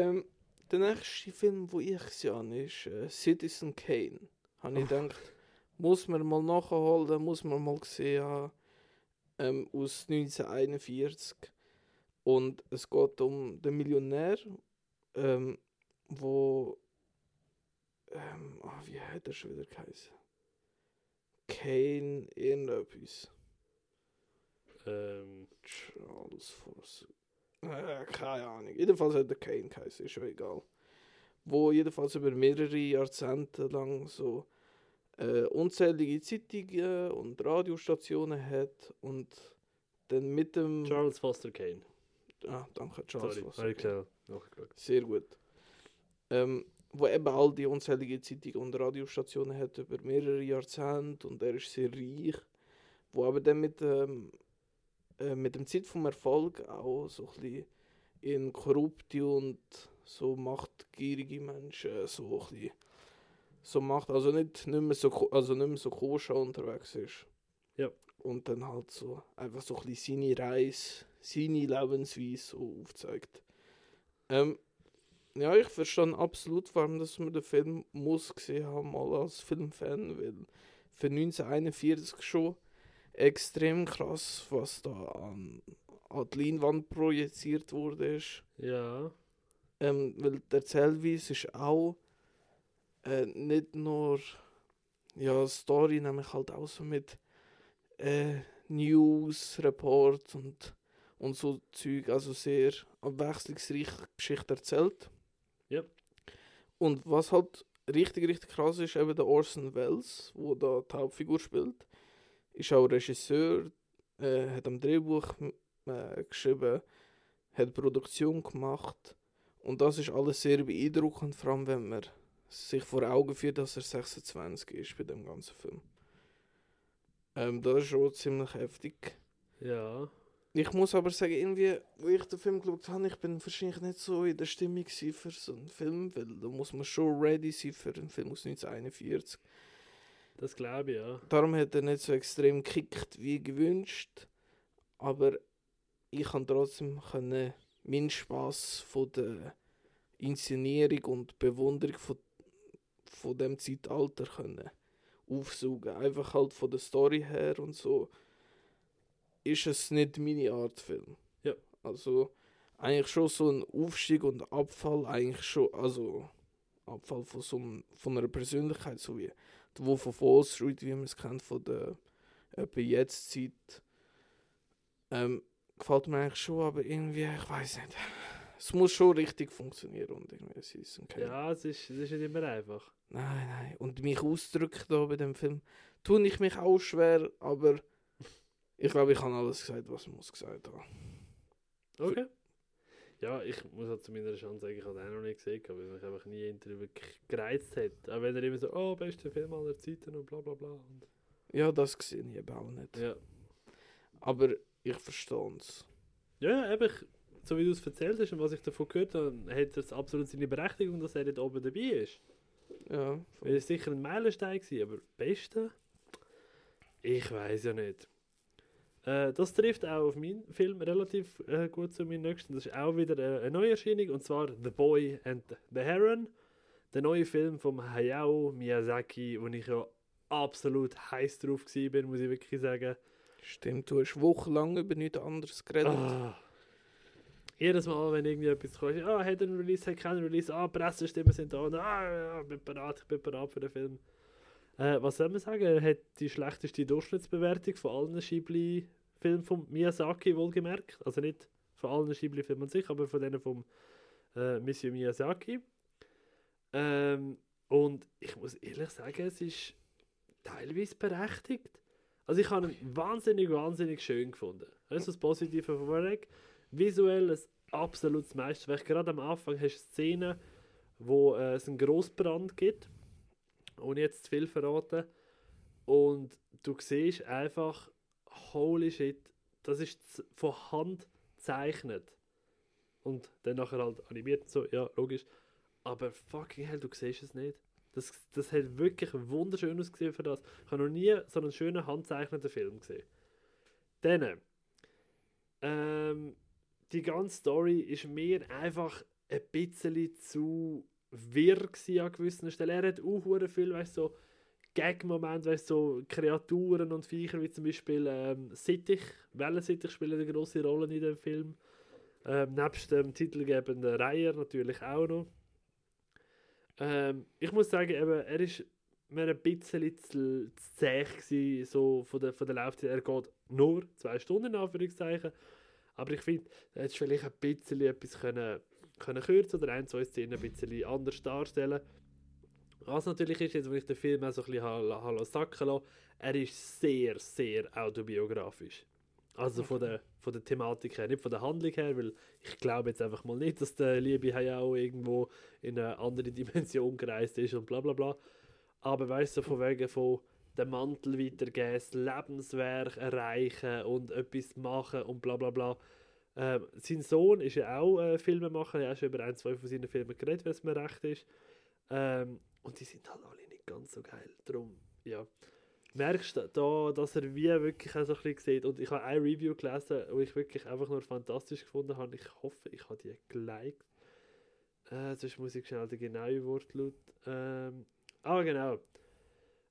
Ähm, der nächste Film, wo ich sehe, ist äh, Citizen Kane. Habe ich Oh. gedacht, muss man mal nachholen, muss man mal gesehen haben. Ähm, aus 1941. Und es geht um den Millionär, ähm, wo. Ähm, ah, wie hat er schon wieder geheißen? Kane irgendetwas. Ähm, Charles Force. Äh, keine Ahnung. Jedenfalls hat der Kane geheißen, ist schon egal. Wo jedenfalls über mehrere Jahrzehnte lang so äh, unzählige Zeitungen und Radiostationen hat und dann mit dem. Charles Foster Kane. Ah, danke, Charles Sorry, Foster. nachgeschaut. Sehr gut. Ähm, wo eben all die unzählige Zeitungen und Radiostationen hat über mehrere Jahrzehnte und er ist sehr reich. Wo aber dann mit, ähm, äh, mit dem Zeit vom Erfolg auch so ein bisschen in korrupte und so machtgierige Menschen so ein bisschen so macht, also nicht, nicht mehr so, also nicht mehr so koscher unterwegs ist. Ja. Und dann halt so einfach so ein bisschen seine Reise, seine Lebensweise so aufzeigt. Ähm, ja, ich verstehe absolut, warum dass man den Film muss gesehen haben, mal als Filmfan, weil für 1941 schon extrem krass, was da an, an die Leinwand projiziert wurde. Ist. Ja, Ähm, weil der Erzählweise ist auch äh, nicht nur ja, Story, nämlich halt auch so mit äh, News, Report und, und so Zeug, also sehr abwechslungsreiche Geschichte erzählt. Ja. Und was halt richtig, richtig krass ist, eben der Orson Welles, wo da die Hauptfigur spielt, ist auch Regisseur, äh, hat am Drehbuch äh, geschrieben, hat Produktion gemacht und das ist alles sehr beeindruckend, vor allem wenn man sich vor Augen führt, dass er 26 ist bei dem ganzen Film. Ähm, das ist schon ziemlich heftig. ja. Ich muss aber sagen, irgendwie, wo ich den Film geschaut habe, ich bin wahrscheinlich nicht so in der Stimmung für so einen Film, weil da muss man schon ready sein für einen Film aus 1941. Das glaube ich, ja. Darum hat er nicht so extrem gekickt wie gewünscht, aber ich kann trotzdem können meinen Spaß von der Inszenierung und Bewunderung von, von dem Zeitalter können aufsaugen. Einfach halt von der Story her und so ist es nicht meine Art Film. Ja. Also eigentlich schon so ein Aufstieg und Abfall, eigentlich schon, also Abfall von, so einem, von einer Persönlichkeit, so wie der Wolf of Wall Street, wie man es kennt, von der etwa jetzt Zeit. Ähm, gefällt mir eigentlich schon, aber irgendwie, ich weiß nicht. Es muss schon richtig funktionieren und irgendwie es ist okay. Ja, es ist, es ist nicht immer einfach. Nein, nein. Und mich ausdrücken da bei dem Film, tue ich mich auch schwer, aber ich glaube, ich habe alles gesagt, was man muss gesagt haben. Okay. Ja, ich muss halt zu meiner Chance sagen, ich habe den auch noch nicht gesehen, weil mich einfach nie Interview wirklich gereizt hat. Auch wenn er immer so, oh, bester Film aller Zeiten und bla bla bla. Und Ja, das sehe ich eben auch nicht. ja. Aber ich verstehe es. Ja, eben, ich- so wie du es erzählt hast und was ich davon gehört habe, hat es absolut seine Berechtigung, dass er dort oben dabei ist. Ja, es sicher ein Meilenstein war, aber Beste? Ich weiß ja nicht. Äh, das trifft auch auf meinen Film relativ äh, gut zu meinem nächsten. Das ist auch wieder äh, eine Neuerscheinung und zwar The Boy and the Heron. Der neue Film von Hayao Miyazaki, wo ich ja absolut heiß drauf war, muss ich wirklich sagen. Stimmt, du hast wochenlang über nichts anderes geredet. Ah. Jedes Mal, wenn irgendwie etwas kommt, ah, hat er einen Release, hat keinen Release, ah, Pressestimmen sind da, und, ah, ja, ich bin bereit, ich bin bereit für den Film. Äh, was soll man sagen? Er hat die schlechteste Durchschnittsbewertung von allen Ghibli-Filmen von Miyazaki, wohlgemerkt. Also nicht von allen Ghibli-Filmen an sich, aber von denen vom äh, Monsieur Miyazaki. Ähm, und ich muss ehrlich sagen, es ist teilweise berechtigt. Also ich habe ihn wahnsinnig, wahnsinnig schön gefunden. Das ist das Positive von Warwick. Visuell ein absolutes Meisterwerk. Gerade am Anfang hast du Szenen, wo äh, es einen Grossbrand gibt. Ohne jetzt zu viel verraten. Und du siehst einfach, holy shit, das ist von Hand gezeichnet. Und dann nachher halt animiert und so, ja, logisch. Aber fucking hell, du siehst es nicht. Das, das hat wirklich wunderschön ausgesehen für das. Ich habe noch nie so einen schönen handzeichneten Film gesehen. Dann, ähm, die ganze Story ist mir einfach ein bisschen zu wirr an gewissen Stellen. Er hat auch viel, weißt so Gag-Momente, weißt so Kreaturen und Viecher, wie zum Beispiel ähm, Sittich. Wellensittich spielen eine große Rolle in dem Film. Ähm, nebst dem titelgebenden Reiher natürlich auch noch. Ähm, ich muss sagen, eben, er ist mir ein bisschen zu zäh gewesen, so von der, von der Laufzeit. Er geht nur zwei Stunden, in Anführungszeichen. Aber ich finde, er hätte vielleicht ein bisschen etwas können, können kürzen oder ein, zwei Szenen ein bisschen anders darstellen. Was natürlich ist, jetzt, wenn ich den Film auch so ein bisschen habe sacken lassen, er ist sehr, sehr autobiografisch. Also von der, von der Thematik her, nicht von der Handlung her, weil ich glaube jetzt einfach mal nicht, dass der liebe Hayao irgendwo in eine andere Dimension gereist ist und bla bla bla. Aber weißt du, von wegen von den Mantel weitergeben, das Lebenswerk erreichen und etwas machen und bla bla bla. Ähm, sein Sohn ist ja auch äh, Filmemacher, er hat schon über ein, zwei von seinen Filmen geredet, wenn es mir recht ist. Ähm, und die sind halt alle nicht ganz so geil. Darum, ja. Merkst du da, dass er wie wirklich auch so ein bisschen sieht. Und ich habe eine Review gelesen, wo ich wirklich einfach nur fantastisch gefunden habe. Ich hoffe, ich habe die geliked. Äh, sonst muss ich schnell den genauen Wortlaut. Ähm, ah, genau.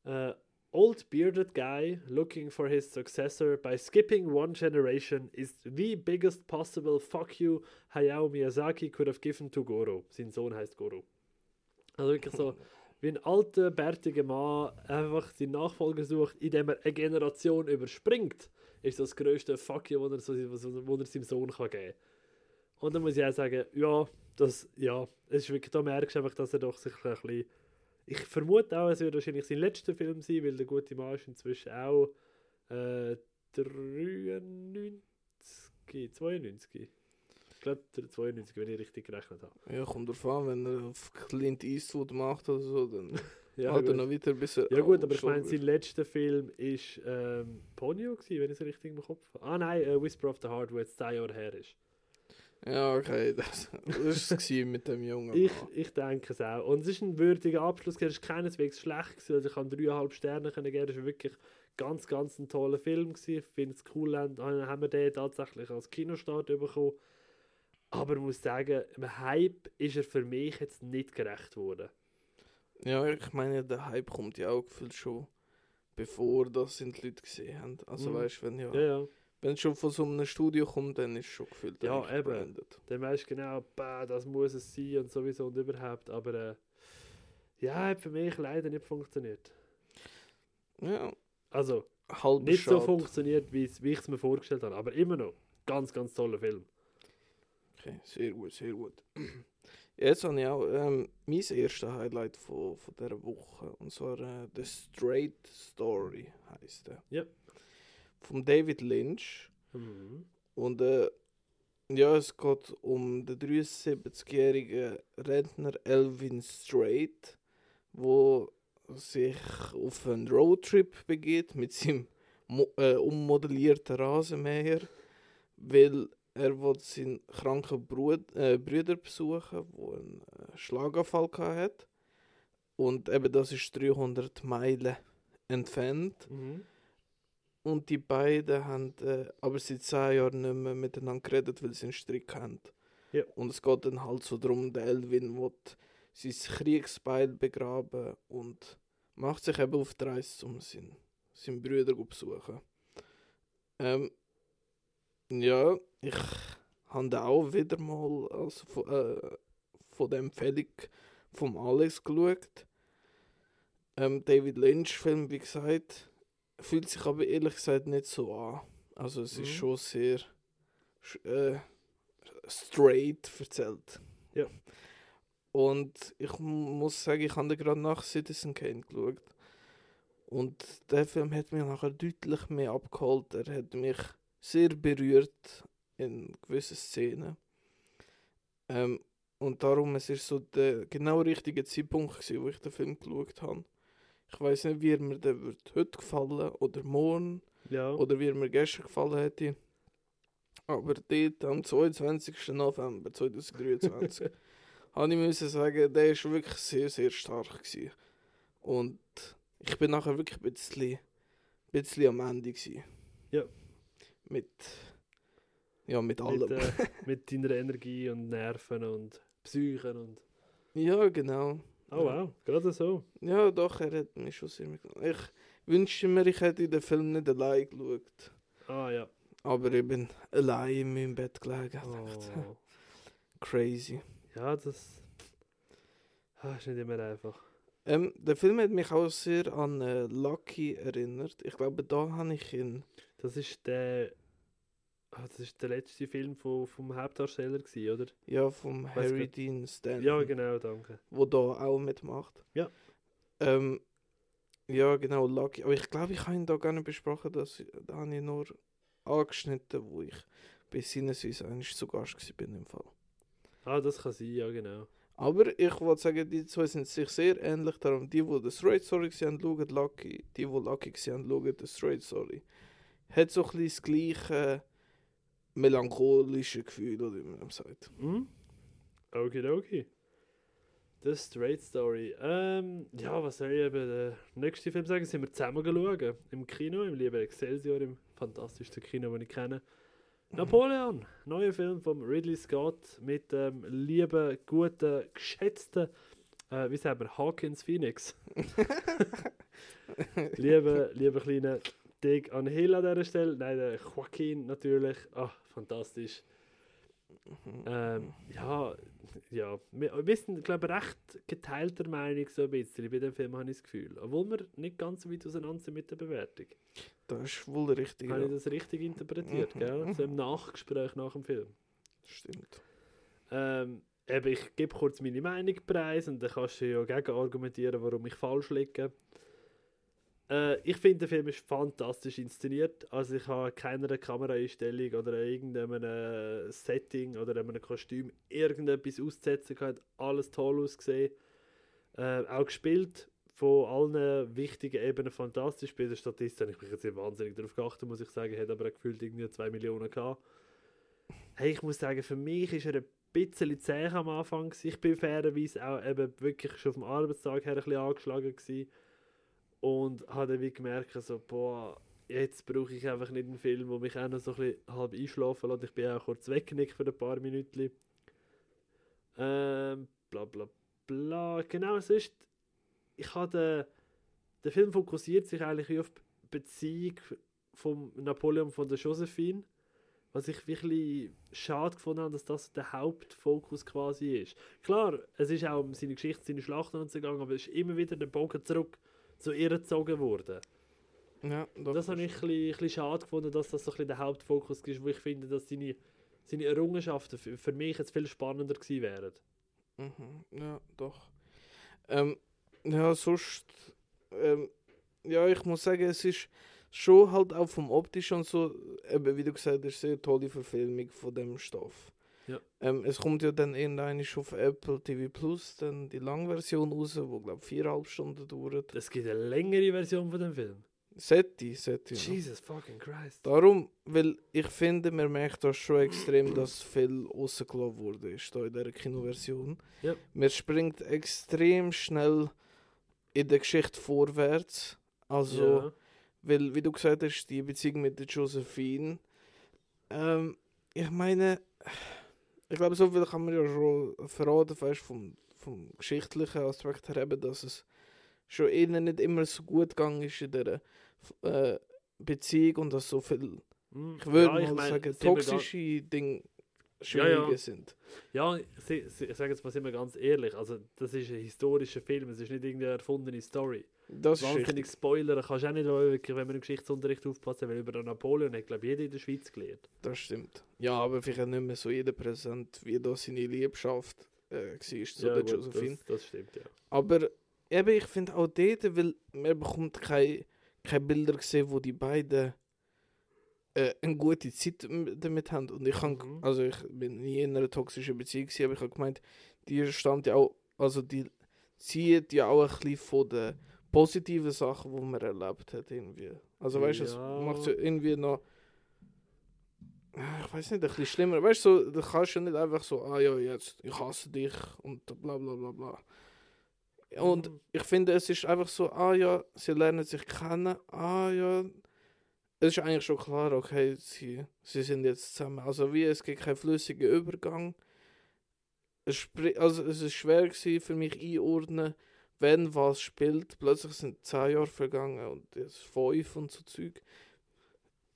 Äh, Old bearded guy looking for his successor by skipping one generation is the biggest possible fuck you Hayao Miyazaki could have given to Goro. Sein Sohn heißt Goro. Also wirklich so, wie ein alter, bärtiger Mann einfach seinen Nachfolger sucht, indem er eine Generation überspringt, ist das größte Fuck you, was er, so, er seinem Sohn kann geben kann. Und dann muss ich auch sagen, ja, das, ja, es ist wirklich, da merkst du einfach, dass er doch sich ein bisschen ich vermute auch, es wird wahrscheinlich sein letzter Film sein, weil der gute Mann ist inzwischen auch äh, 93, 92. Ich glaube 92, wenn ich richtig gerechnet habe. Ja, kommt drauf an, wenn er auf Clint Eastwood macht oder so, dann Ja, hat er gut. noch wieder ein bisschen... Ja gut, aber ich meine, sein letzter Film ist ähm, Ponyo gewesen, wenn ich es richtig im Kopf habe. Ah nein, äh, Whisper of the Heart, wo jetzt 10 Jahre her ist. Ja, okay, das, war mit dem jungen Ich, ich denke es auch. Und es ist ein würdiger Abschluss, es war keineswegs schlecht, gewesen. also ich kann dreieinhalb Sterne geben, es war wirklich ganz, ganz ein toller Film. Gewesen. Ich finde es cool, haben, haben wir den tatsächlich als Kinostart bekommen. Aber ich muss sagen, im Hype ist er für mich jetzt nicht gerecht worden. Ja, ich meine, der Hype kommt ja auch gefühlt schon, bevor das sind die Leute gesehen haben. Also Mhm. weißt du, wenn ja, Ja, ja. Wenn es schon von so einem Studio kommt, dann ist es schon gefühlt Ja, eben. Dann weißt du genau, bah, das muss es sein und sowieso und überhaupt. Aber äh, ja, hat für mich leider nicht funktioniert. Ja, Also, halb nicht so schade. funktioniert, wie ich es mir vorgestellt habe. Aber immer noch, ganz, ganz toller Film. Okay, sehr gut, sehr gut. Jetzt habe ich auch ähm, mein erstes Highlight von, von dieser Woche. Und zwar äh, The Straight Story heißt der. Ja. Von David Lynch. Mhm. Und äh, ja, es geht um den 73-jährigen Rentner Elvin Strait, wo sich auf einen Roadtrip begeht mit seinem mo äh, ummodellierten Rasenmäher, weil er will seinen kranken Brud äh, Brüder besuchen, wo einen äh, Schlaganfall hat und eben das ist 300 Meilen entfernt. Mhm. Und die beiden haben äh, aber seit zehn Jahren nicht mehr miteinander geredet, weil sie einen Strick haben. Ja. Und es geht dann halt so darum, der Elvin will sein Kriegsbeil begraben und macht sich eben auf die Reise, um seinen, seinen Bruder zu besuchen. Ähm, ja, ich habe auch wieder mal also von, äh, von der Empfehlung vom Alex geschaut. Ähm, David Lynch-Film, wie gesagt, fühlt sich aber ehrlich gesagt nicht so an. Also es ist Mhm. schon sehr äh, straight erzählt. Ja. Und ich mu- muss sagen, ich habe gerade nach Citizen Kane geschaut. Und der Film hat mich nachher deutlich mehr abgeholt. Er hat mich sehr berührt in gewissen Szenen. Ähm, und darum es ist so der genau richtige Zeitpunkt gewesen, wo ich den Film geschaut habe. Ich weiß nicht, wie er mir der wird heute gefallen oder morgen Ja. oder wie er mir gestern gefallen hätte. Aber dort am 22. November 2023 habe ich müssen sagen, der ist wirklich sehr, sehr stark gewesen. Und ich bin nachher wirklich ein bisschen, bisschen am Ende gewesen. Ja. Mit, ja, mit allem. mit, äh, mit deiner Energie und Nerven und Psychen und. Ja, genau. Oh wow, gerade so. Ja, doch, er hat mich schon sehr mitgenommen. Ich wünschte mir, ich hätte den Film nicht allein geschaut. Ah ja. Aber ich bin allein in meinem Bett gelegen. Oh. Crazy. Ja, das. Ah, ist nicht immer einfach. Ähm, der Film hat mich auch sehr an äh, Lucky erinnert. Ich glaube, da habe ich ihn. Das ist der. Ah, das ist der letzte Film von, vom Hauptdarsteller, gewesen, oder? Ja, vom Harry grad- Dean Stanton. Ja, genau, danke. Wo da auch mitmacht. Ja. Ähm, ja, genau, Lucky. Aber ich glaube, ich habe ihn da gar nicht besprochen. Das, da habe ich nur angeschnitten, wo ich bei Sinneswiss eigentlich zu Gast gewesen bin im Fall. Ah, das kann sein, ja, genau. Aber ich wollte sagen, die zwei sind sich sehr ähnlich. Darum, die, die The Straight Story gesehen haben, schauen Lucky. Die, die Lucky gesehen haben, schauen The Straight Story. Hat so ein bisschen das gleiche melancholische Gefühl, oder wie man sagt. Hm? Okidoki. The Straight Story. Ähm, ja, was soll ich eben der nächste Film sagen? Sind wir zusammen geschaut. Im Kino, im lieben Excelsior, im fantastischsten Kino, das ich kenne. Napoleon, neuer Film von Ridley Scott mit dem lieben, guten, geschätzten, äh, wie sagen wir, Hawkins Phoenix. liebe, liebe kleine Dig an Hill an dieser Stelle. Nein, der Joaquin natürlich. Ah, fantastisch. Ähm, ja, ja, wir, wir sind, glaube ich, recht geteilter Meinung so ein bisschen bei dem Film, habe ich das Gefühl. Obwohl wir nicht ganz so weit auseinander sind mit der Bewertung. Das ist wohl richtig. Habe ich das richtig interpretiert, Mhm, gell? mhm. So im Nachgespräch nach dem Film. Stimmt. Ähm, eben, ich gebe kurz meine Meinung preis und dann kannst du ja gegen argumentieren, warum ich falsch liege. Äh, ich finde, der Film ist fantastisch inszeniert. Also ich habe keiner Kameraeinstellung oder irgendeinem äh, Setting oder einem Kostüm irgendetwas auszusetzen gehabt. Alles toll ausgesehen. Äh, auch gespielt von allen wichtigen Ebenen fantastisch. Bei der Statistik habe ich mich jetzt nicht wahnsinnig darauf geachtet, muss ich sagen. Hat aber auch gefühlt irgendwie 2 Millionen gehabt. Hey, ich muss sagen, für mich ist er ein bisschen zäh am Anfang. Ich bin fairerweise auch eben wirklich schon vom Arbeitstag her ein bisschen angeschlagen gewesen. Und habe dann gemerkt, so, boah, jetzt brauche ich einfach nicht einen Film, der mich auch noch so ein bisschen halb einschlafen lässt. Ich bin auch kurz weggenickt für ein paar Minuten. Ähm, bla bla bla. Genau, es ist, ich habe der Film fokussiert sich eigentlich auf die Beziehung vom Napoleon von der Josephine. Was ich wirklich schade gefunden habe, dass das der Hauptfokus quasi ist. Klar, es ist auch um seine Geschichte, seine Schlachten und so gegangen, aber es ist immer wieder der Bogen zurück zu ihr gezogen worden. Ja, doch, das habe ich ein bisschen, ein bisschen schade gefunden, dass das so ein bisschen der Hauptfokus ist, wo ich finde, dass seine, seine Errungenschaften für, für mich jetzt viel spannender gewesen wären. Mhm, ja, doch. Ähm, ja, sonst, ähm, ja, ich muss sagen, es ist schon halt auch vom optischen und so, eben, wie du gesagt hast, sehr tolle Verfilmung von dem Stoff. Ja. Ähm, es kommt ja dann irgendwann auf Apple TV Plus dann die Langversion raus, wo glaube viereinhalb Stunden dauert. Es gibt eine längere Version von dem Film. Setti, Setti. ja. Jesus fucking Christ. Darum, weil ich finde, man merkt das schon extrem, dass viel rausgelassen wurde ist, da in dieser Kinoversion. Ja. Man springt extrem schnell in der Geschichte vorwärts. Also, ja. weil, wie du gesagt hast, die Beziehung mit der Josephine. Ähm, ich meine, ich glaube, so viel kann man ja schon verraten, weißt, vom, vom geschichtlichen Aspekt her, eben, dass es schon ihnen nicht immer so gut gegangen ist in dieser äh, Beziehung und dass so viel, Hm, ich würde ja, mal ich mein, sagen, toxische Dinge Ja, schwierige ja. sind. Ja, sie, sie, ich sage jetzt mal sind wir ganz ehrlich, also das ist ein historischer Film, es ist nicht irgendeine erfundene Story. Das ist Wahnsinnig spoilern kannst du auch nicht, wirklich, wenn man im Geschichtsunterricht aufpassen, weil über den Napoleon hat, glaube ich, jeder in der Schweiz gelernt. Das stimmt. Ja, aber vielleicht nicht mehr so jeder präsent, wie da seine Liebschaft äh, war zu ja, der gut, Josephine. das, das stimmt, ja. Aber eben, ich finde auch dort, weil man bekommt keine, keine Bilder gesehen, wo die beiden äh, eine gute Zeit damit haben. Und ich kann, Mhm. also ich bin nie in einer toxischen Beziehung gewesen, aber ich habe gemeint, die stammt ja auch, also die zieht ja auch ein bisschen von den positiven Sachen, die man erlebt hat irgendwie. Also weißt du, es Ja. macht ja irgendwie noch ich weiß nicht, ein bisschen schlimmer. Weißt du, so, da kannst du nicht einfach so, ah ja, jetzt, ich hasse dich und bla bla bla bla. Und Mhm. ich finde, es ist einfach so, ah ja, sie lernen sich kennen, ah ja. Es ist eigentlich schon klar, okay, sie, sie sind jetzt zusammen. Also wie, es gibt keinen flüssigen Übergang. Es, also, es ist schwer gewesen für mich einordnen, wenn was spielt. Plötzlich sind zehn Jahre vergangen und jetzt fünf und so Zeug.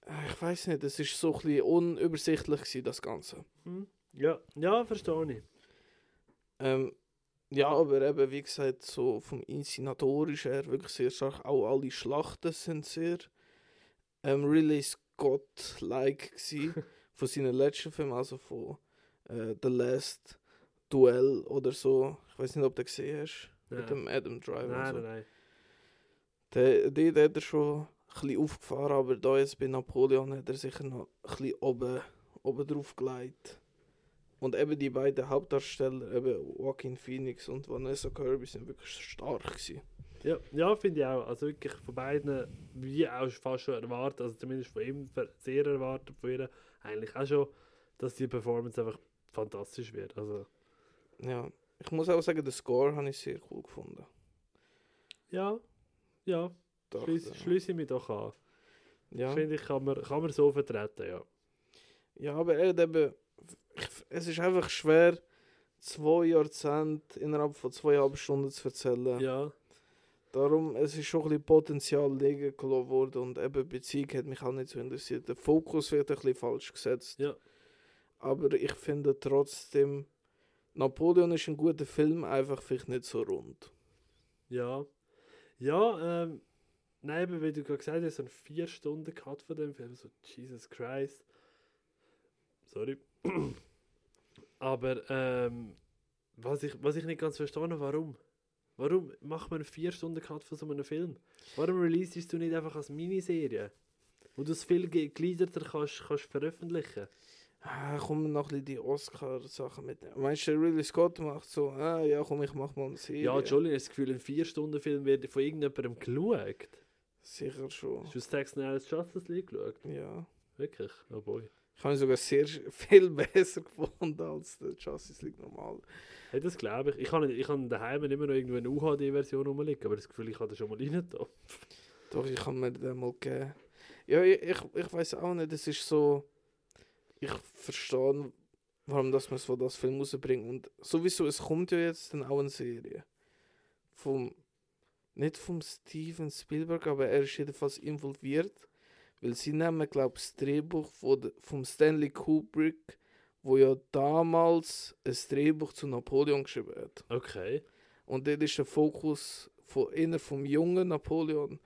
Äh, Ich weiß nicht, es ist so ein bisschen unübersichtlich gewesen, das Ganze. Hm? Ja, ja, verstehe ich. Ähm, ja, aber eben, wie gesagt, so vom Inszenatorischen her wirklich sehr stark. Auch alle Schlachten sind sehr ähm, Ridley Scott-like von seinen letzten Filmen, also von äh, The Last Duell oder so. Ich weiß nicht, ob du gesehen hast. Mit Ja. dem Adam Driver. und Nein, so. nein, nein. Der, den hat er schon ein bisschen aufgefahren, aber da jetzt bei Napoleon hat er sicher noch ein bisschen oben, oben drauf gelegt. Und eben die beiden Hauptdarsteller, eben Joaquin Phoenix und Vanessa Kirby, sind wirklich stark gewesen. Ja, ja finde ich auch. Also wirklich von beiden, wie auch fast schon erwartet, also zumindest von ihm sehr erwartet, von ihr eigentlich auch schon, dass die Performance einfach fantastisch wird. Also Ja, ich muss auch sagen, den Score habe ich sehr cool gefunden. ja, ja, schließe schließ ich mich doch an. ja. Finde ich, kann man, kann man so vertreten, ja. ja, aber er hat eben, es ist einfach schwer, zwei Jahrzehnte innerhalb von zweieinhalb Stunden zu erzählen. Ja, Darum, es ist schon ein bisschen Potenzial liegen gelassen worden und eben Beziehung hat mich auch nicht so interessiert. Der Fokus wird ein bisschen falsch gesetzt. Ja. Aber ich finde trotzdem, Napoleon ist ein guter Film, einfach vielleicht nicht so rund. ja. Ja, ähm, nein, aber wie du gerade gesagt hast, so ein vier Stunden Cut von dem Film, so Jesus Christ. Sorry. Aber ähm, was, ich, was ich nicht ganz verstehe, warum? Warum macht man einen 4-Stunden-Cut von so einem Film? Warum releasest du nicht einfach als Miniserie? Wo du es viel ge- gegliederter kannst, kannst veröffentlichen Ah, kommen noch ein die Oscar-Sachen mit. Meinst du, Ridley Scott macht so, ah ja, komm, ich mach mal eine Serie. Ja, Entschuldigung, ich habe das Gefühl, ein 4-Stunden-Film wird von irgendjemandem geschaut. Sicher schon. Hast du Zack Snyder's Justice League geschaut? Ja. Wirklich? Oh boy. Ich habe ihn sogar sehr viel besser gefunden als der Justice League normal. Hey, das glaube ich. Ich habe ich habe daheim immer noch irgendwo eine UHD-Version rumliegen, aber das Gefühl, ich habe das schon mal rein da. Doch, ich kann mir den mal geben. Ja, ich, ich, ich weiß auch nicht, es ist so. Ich verstehe, warum das man so das Film rausbringt. Und sowieso, es kommt ja jetzt dann auch eine Serie. Vom. Nicht vom Steven Spielberg, aber er ist jedenfalls involviert. Weil sie nehmen, glaube ich, das Drehbuch von, vom Stanley Kubrick, wo ja damals ein Drehbuch zu Napoleon geschrieben hat. Okay. Und dort ist der Fokus von inner vom jungen Napoleon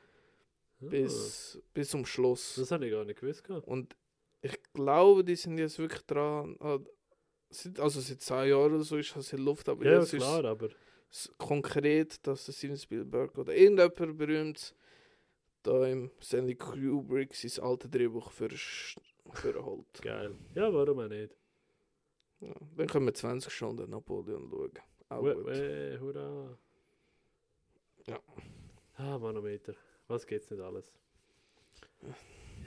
bis, bis zum Schluss. Das habe ich gar nicht gewusst. gehabt. Und ich glaube, die sind jetzt wirklich dran. Also seit zwei Jahren oder so ist das in Luft, aber Ja, jetzt klar, aber. ist es konkret, dass der Steven Spielberg oder irgendjemand berühmt da im Stanley Kubrick sein altes Drehbuch für, für holt. Geil. Ja, warum auch nicht? Ja, dann können wir 20 Stunden Napoleon schauen. Auch gut. weh, hurra. Ja. Ah, Manometer. Was geht's nicht alles?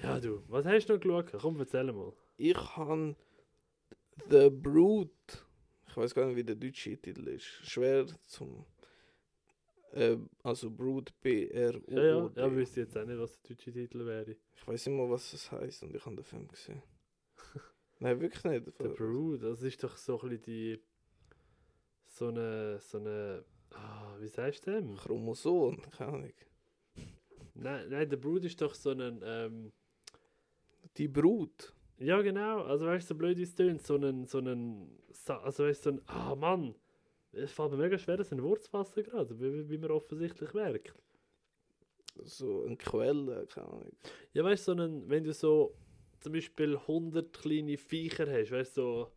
Ja, du. Was hast du noch geschaut? Komm, erzähl mal. Ich habe The Brood. Ich weiß gar nicht, wie der deutsche Titel ist. Schwer zum. Äh, also Brood B R U Ja, ja. Ja, wüsste jetzt auch nicht, was der deutsche Titel wäre. Ich weiß immer, was das heißt und ich habe den Film gesehen. Nein, wirklich nicht. The Brood, das ist doch so ein bisschen die. So eine. So eine. Ah, wie sagst du dem? Chromosom, keine Ahnung. Nein, nein, The Brood ist doch so ein. Ähm, Die Brut. ja, genau. Also, weißt du, so blöd wie es tönt, so ein. So ein Sa- also, weißt du, so ein. Ah, Mann! Es fällt mir mega schwer, das in Wort zu fassen gerade, wie, wie man offensichtlich merkt. So eine Quelle, keine Ahnung. Ja, weißt du, so einen, wenn du so zum Beispiel 100 kleine Viecher hast, weißt du, so,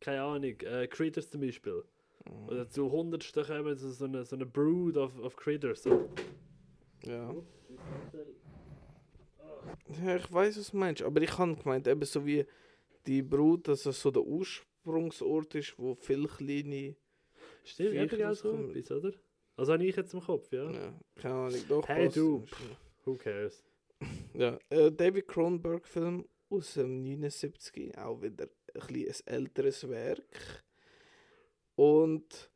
keine Ahnung, äh, Critters zum Beispiel. Mhm. Oder zu 100 kommen so, so, eine, so eine Brood of, of Critters. So. Ja. Ja, ich weiß, was du meinst. Aber ich habe gemeint, eben so wie die Brut, dass es so der Ursprungsort ist, wo viele kleine. Stimmt, eben genau so etwas, oder? Also habe ich jetzt im Kopf, ja. Ja, keine Ahnung. Doch, Hey, passt. du. Who cares? Ja, äh, David Cronenberg-Film aus dem 79, auch wieder ein, bisschen ein älteres Werk. Und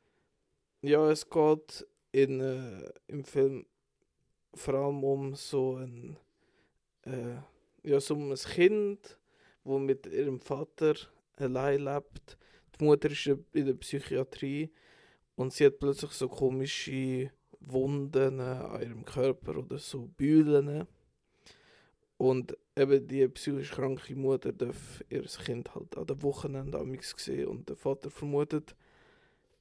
ja, es geht in, äh, im Film vor allem um so ein, äh, ja, so ein Kind, wo mit ihrem Vater allein lebt. Die Mutter ist in der Psychiatrie und sie hat plötzlich so komische Wunden an ihrem Körper oder so Bühlen. Und eben die psychisch kranke Mutter darf ihr Kind halt an den Wochenende amigs sehen und der Vater vermutet,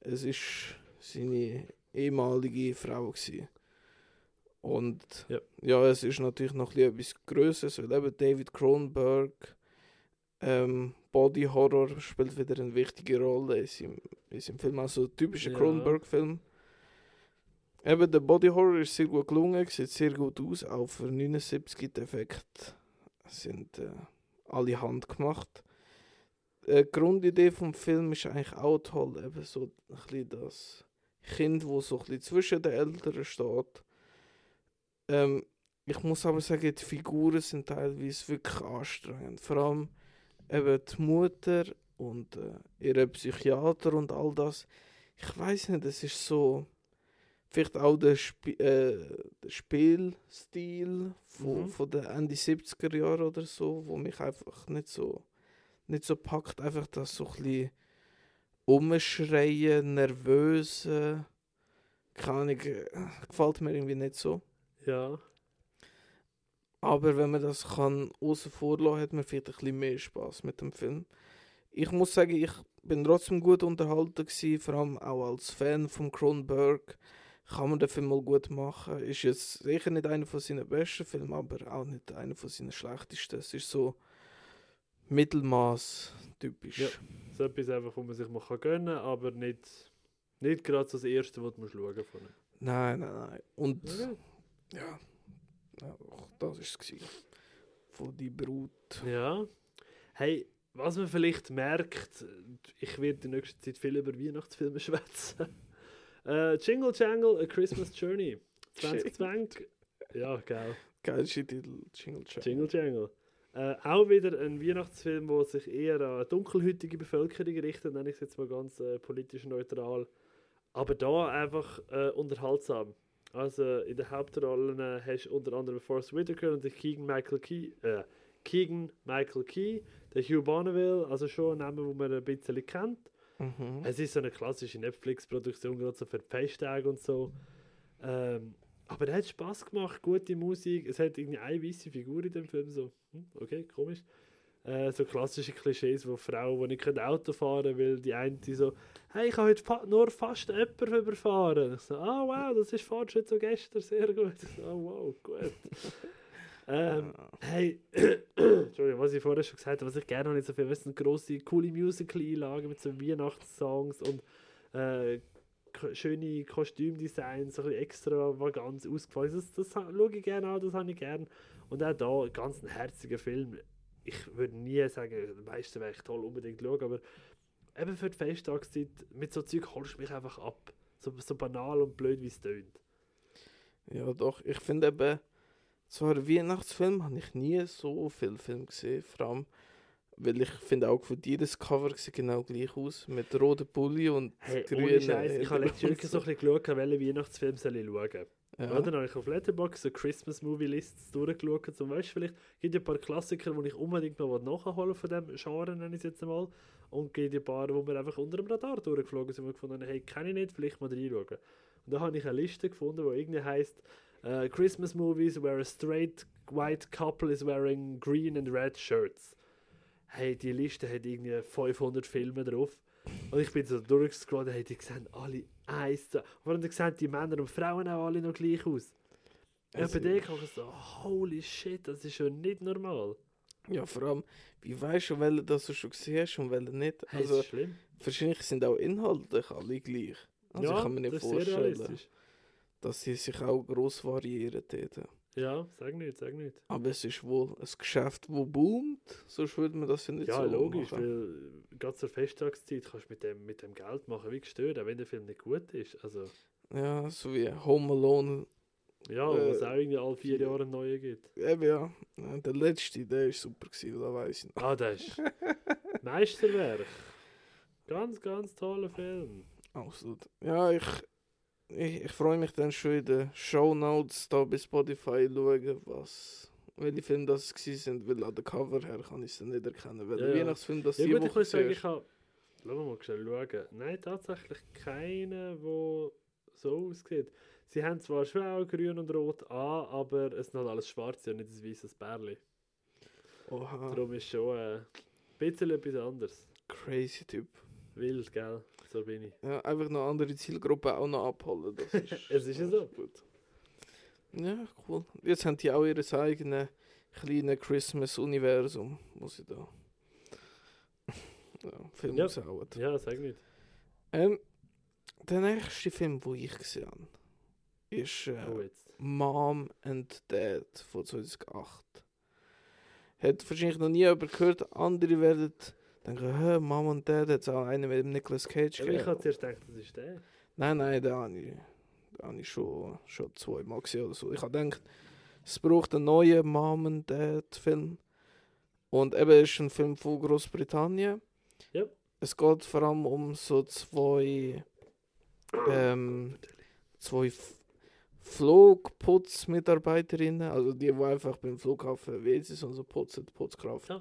es ist seine ehemalige Frau gewesen. Und Ja. ja, es ist natürlich noch ein bisschen etwas Größeres, weil eben David Cronenberg ähm, Body Horror spielt wieder eine wichtige Rolle in seinem, in seinem Film, also ein typischer Ja. Cronenberg-Film. Eben, der Body Horror ist sehr gut gelungen, sieht sehr gut aus, auch für 79 die Effekte sind äh, alle handgemacht. Äh, die Grundidee vom Film ist eigentlich auch toll, eben so ein bisschen das Kind, wo so ein bisschen zwischen den Eltern steht. Ähm, ich muss aber sagen, die Figuren sind teilweise wirklich anstrengend. Vor allem eben die Mutter und äh, ihre Psychiater und all das. Ich weiß nicht, es ist so. Vielleicht auch der, Sp äh, der Spielstil von, Mhm. von den Ende 70er Jahre oder so, wo mich einfach nicht so, nicht so packt. Einfach das so ein bisschen umschreien, nervöse. Keine Ahnung, äh, gefällt mir irgendwie nicht so. Ja. Aber wenn man das kann außen vor lassen, hat man vielleicht ein bisschen mehr Spaß mit dem Film. Ich muss sagen, ich bin trotzdem gut unterhalten gewesen, vor allem auch als Fan von Cronenberg. Kann man den Film mal gut machen. Ist jetzt sicher nicht einer von seinen besten Filmen, aber auch nicht einer von seinen schlechtesten. Es ist so Mittelmaß typisch. Ja. So etwas einfach, wo man sich mal kann gönnen kann, aber nicht, nicht gerade so das Erste, was man schauen ihm. Nein, nein, nein. Und Okay. Ja, ja das war es. Von die Brut. Ja. Hey, was man vielleicht merkt, ich werde in nächster Zeit viel über Weihnachtsfilme schwätzen. Äh, Jingle Jangle, A Christmas Journey. 2020. ja, geil. Geilste Titel, Jingle Jangle. Jingle Jangle. Äh, auch wieder ein Weihnachtsfilm, der sich eher an eine dunkelhäutige Bevölkerung richtet, nenne ich es jetzt mal ganz äh, politisch neutral. Aber da einfach äh, unterhaltsam. Also in den Hauptrollen äh, hast du unter anderem Forrest Whitaker und den Keegan Michael Key, äh, Keegan Michael Key, der Hugh Bonneville, also schon ein Name, den man ein bisschen kennt. Mhm. Es ist so eine klassische Netflix-Produktion, gerade so für die Festtage und so. Ähm, aber er hat Spaß gemacht, gute Musik. Es hat irgendwie eine weiße Figur in dem Film, so, hm, okay, komisch. Äh, so klassische Klischees, wo Frauen, die nicht Auto fahren können, weil die eine die so, hey, ich habe heute fa nur fast jemanden überfahren. Ich so, ah oh, wow, das ist Fortschritt so gestern, sehr gut. Ich so, oh wow, gut. ähm, hey, Entschuldigung, was ich vorher schon gesagt habe, was ich gerne noch nicht so viel wissen, grosse, coole Musical-Einlagen mit so Weihnachtssongs und äh, schöne Kostümdesigns, so ein bisschen extravagant ausgefallen. Das, das, das schaue ich gerne an, das habe ich gerne. Und auch da, ganz ein herziger Film. Ich würde nie sagen, der meiste wäre ich toll unbedingt schauen, aber eben für die Festtagszeit, mit so Zeug holst du mich einfach ab. So, so banal und blöd, wie es tönt. Ja, doch. Ich finde eben, einen Weihnachtsfilm habe ich nie so viel Film gesehen. Vor allem, weil ich finde auch von dir das Cover sieht genau gleich aus. Mit roten Pulli und hey, grünen. Scheiß, ich habe letztes Jahr so ein bisschen geschaut, welchen Weihnachtsfilm soll ich schauen. Ja. Oder dann habe ich auf Letterboxd so Christmas Movie Lists durchgeschaut. Zum Beispiel, vielleicht gibt es ein paar Klassiker, die ich unbedingt noch nachholen von dem Genre, nenne ich es jetzt einmal. Und gibt ein paar, wo wir einfach unter dem Radar durchgeflogen sind und gefunden haben, hey, kenne ich nicht, vielleicht mal reinschauen. Und da habe ich eine Liste gefunden, die irgendwie heisst uh, Christmas Movies where a straight white couple is wearing green and red shirts. Hey, die Liste hat irgendwie 500 Filme drauf. Und ich bin so durchgescrollt, hey, die sehen alle eins zu. Und dann sehen die Männer und Frauen auch alle noch gleich aus. Ja, bei dir kann ich so, holy shit, das ist schon nicht normal. Ja, vor allem, wie weißt du, welche das du schon gesehen hast und welche nicht? Hey, also, ist schlimm. wahrscheinlich sind auch inhaltlich alle gleich. Also ja, ich kann mir nicht das vorstellen, dass sie sich auch gross variieren dort. Ja, sag nicht, sag nicht. Aber es ist wohl ein Geschäft, das boomt, sonst würde man das ja nicht Ja, so logisch, machen. weil gerade zur Festtagszeit kannst du mit dem, mit dem Geld machen, wie gestört, auch wenn der Film nicht gut ist. Also, Ja, so wie Home Alone. ja, Äh, was auch irgendwie alle vier Jahre einen neuen gibt. Eben ja, Ja, der letzte, der war super, gewesen, da weiss ich noch. Ah, das ist Meisterwerk. Ganz, ganz toller Film. Absolut. Ja, ich, ich, ich freue mich dann schon in den Show Notes da bei Spotify schauen, was, welche Filme das gewesen sind, weil an der Cover her kann ich es dann nicht erkennen, weil Ja, der. Weihnachtsfilm das Ja die gut, ich muss sagen, ich habe... Lass mal schnell schauen. Nein, tatsächlich keinen, der so aussieht. Sie haben zwar schon auch grün und rot an, aber es sind halt alles schwarze und nicht ein weißes Bärli. Oha, Darum ist schon äh, ein bisschen etwas anderes. crazy Typ. Wild, gell? So bin ich. Ja, einfach noch andere Zielgruppen auch noch abholen, das ist, Es ist ja so. gut. Ja, cool. Jetzt haben die auch ihr eigenes kleines Christmas-Universum, muss ich da ja, Film Ja. raushauen. Ja, sag nicht. Ähm, der nächste Film, den ich gesehen habe, ist äh, Oh. Mom and Dad von 2008. Hat wahrscheinlich noch nie jemand gehört. Andere werden denken, Hä, Mom and Dad es auch einen mit dem Nicolas Cage Aber ich habe zuerst gedacht, das ist der. Nein, nein, den habe ich, den habe ich schon, schon zweimal gesehen oder so. Ich habe gedacht, es braucht einen neuen Mom and Dad Film. Und eben ist ein Film von Großbritannien. Ja. Es geht vor allem um so zwei, ähm, zwei Flugputzmitarbeiterinnen, also die, die einfach beim Flughafen WCs und so putzen, Putzkraft. Ja.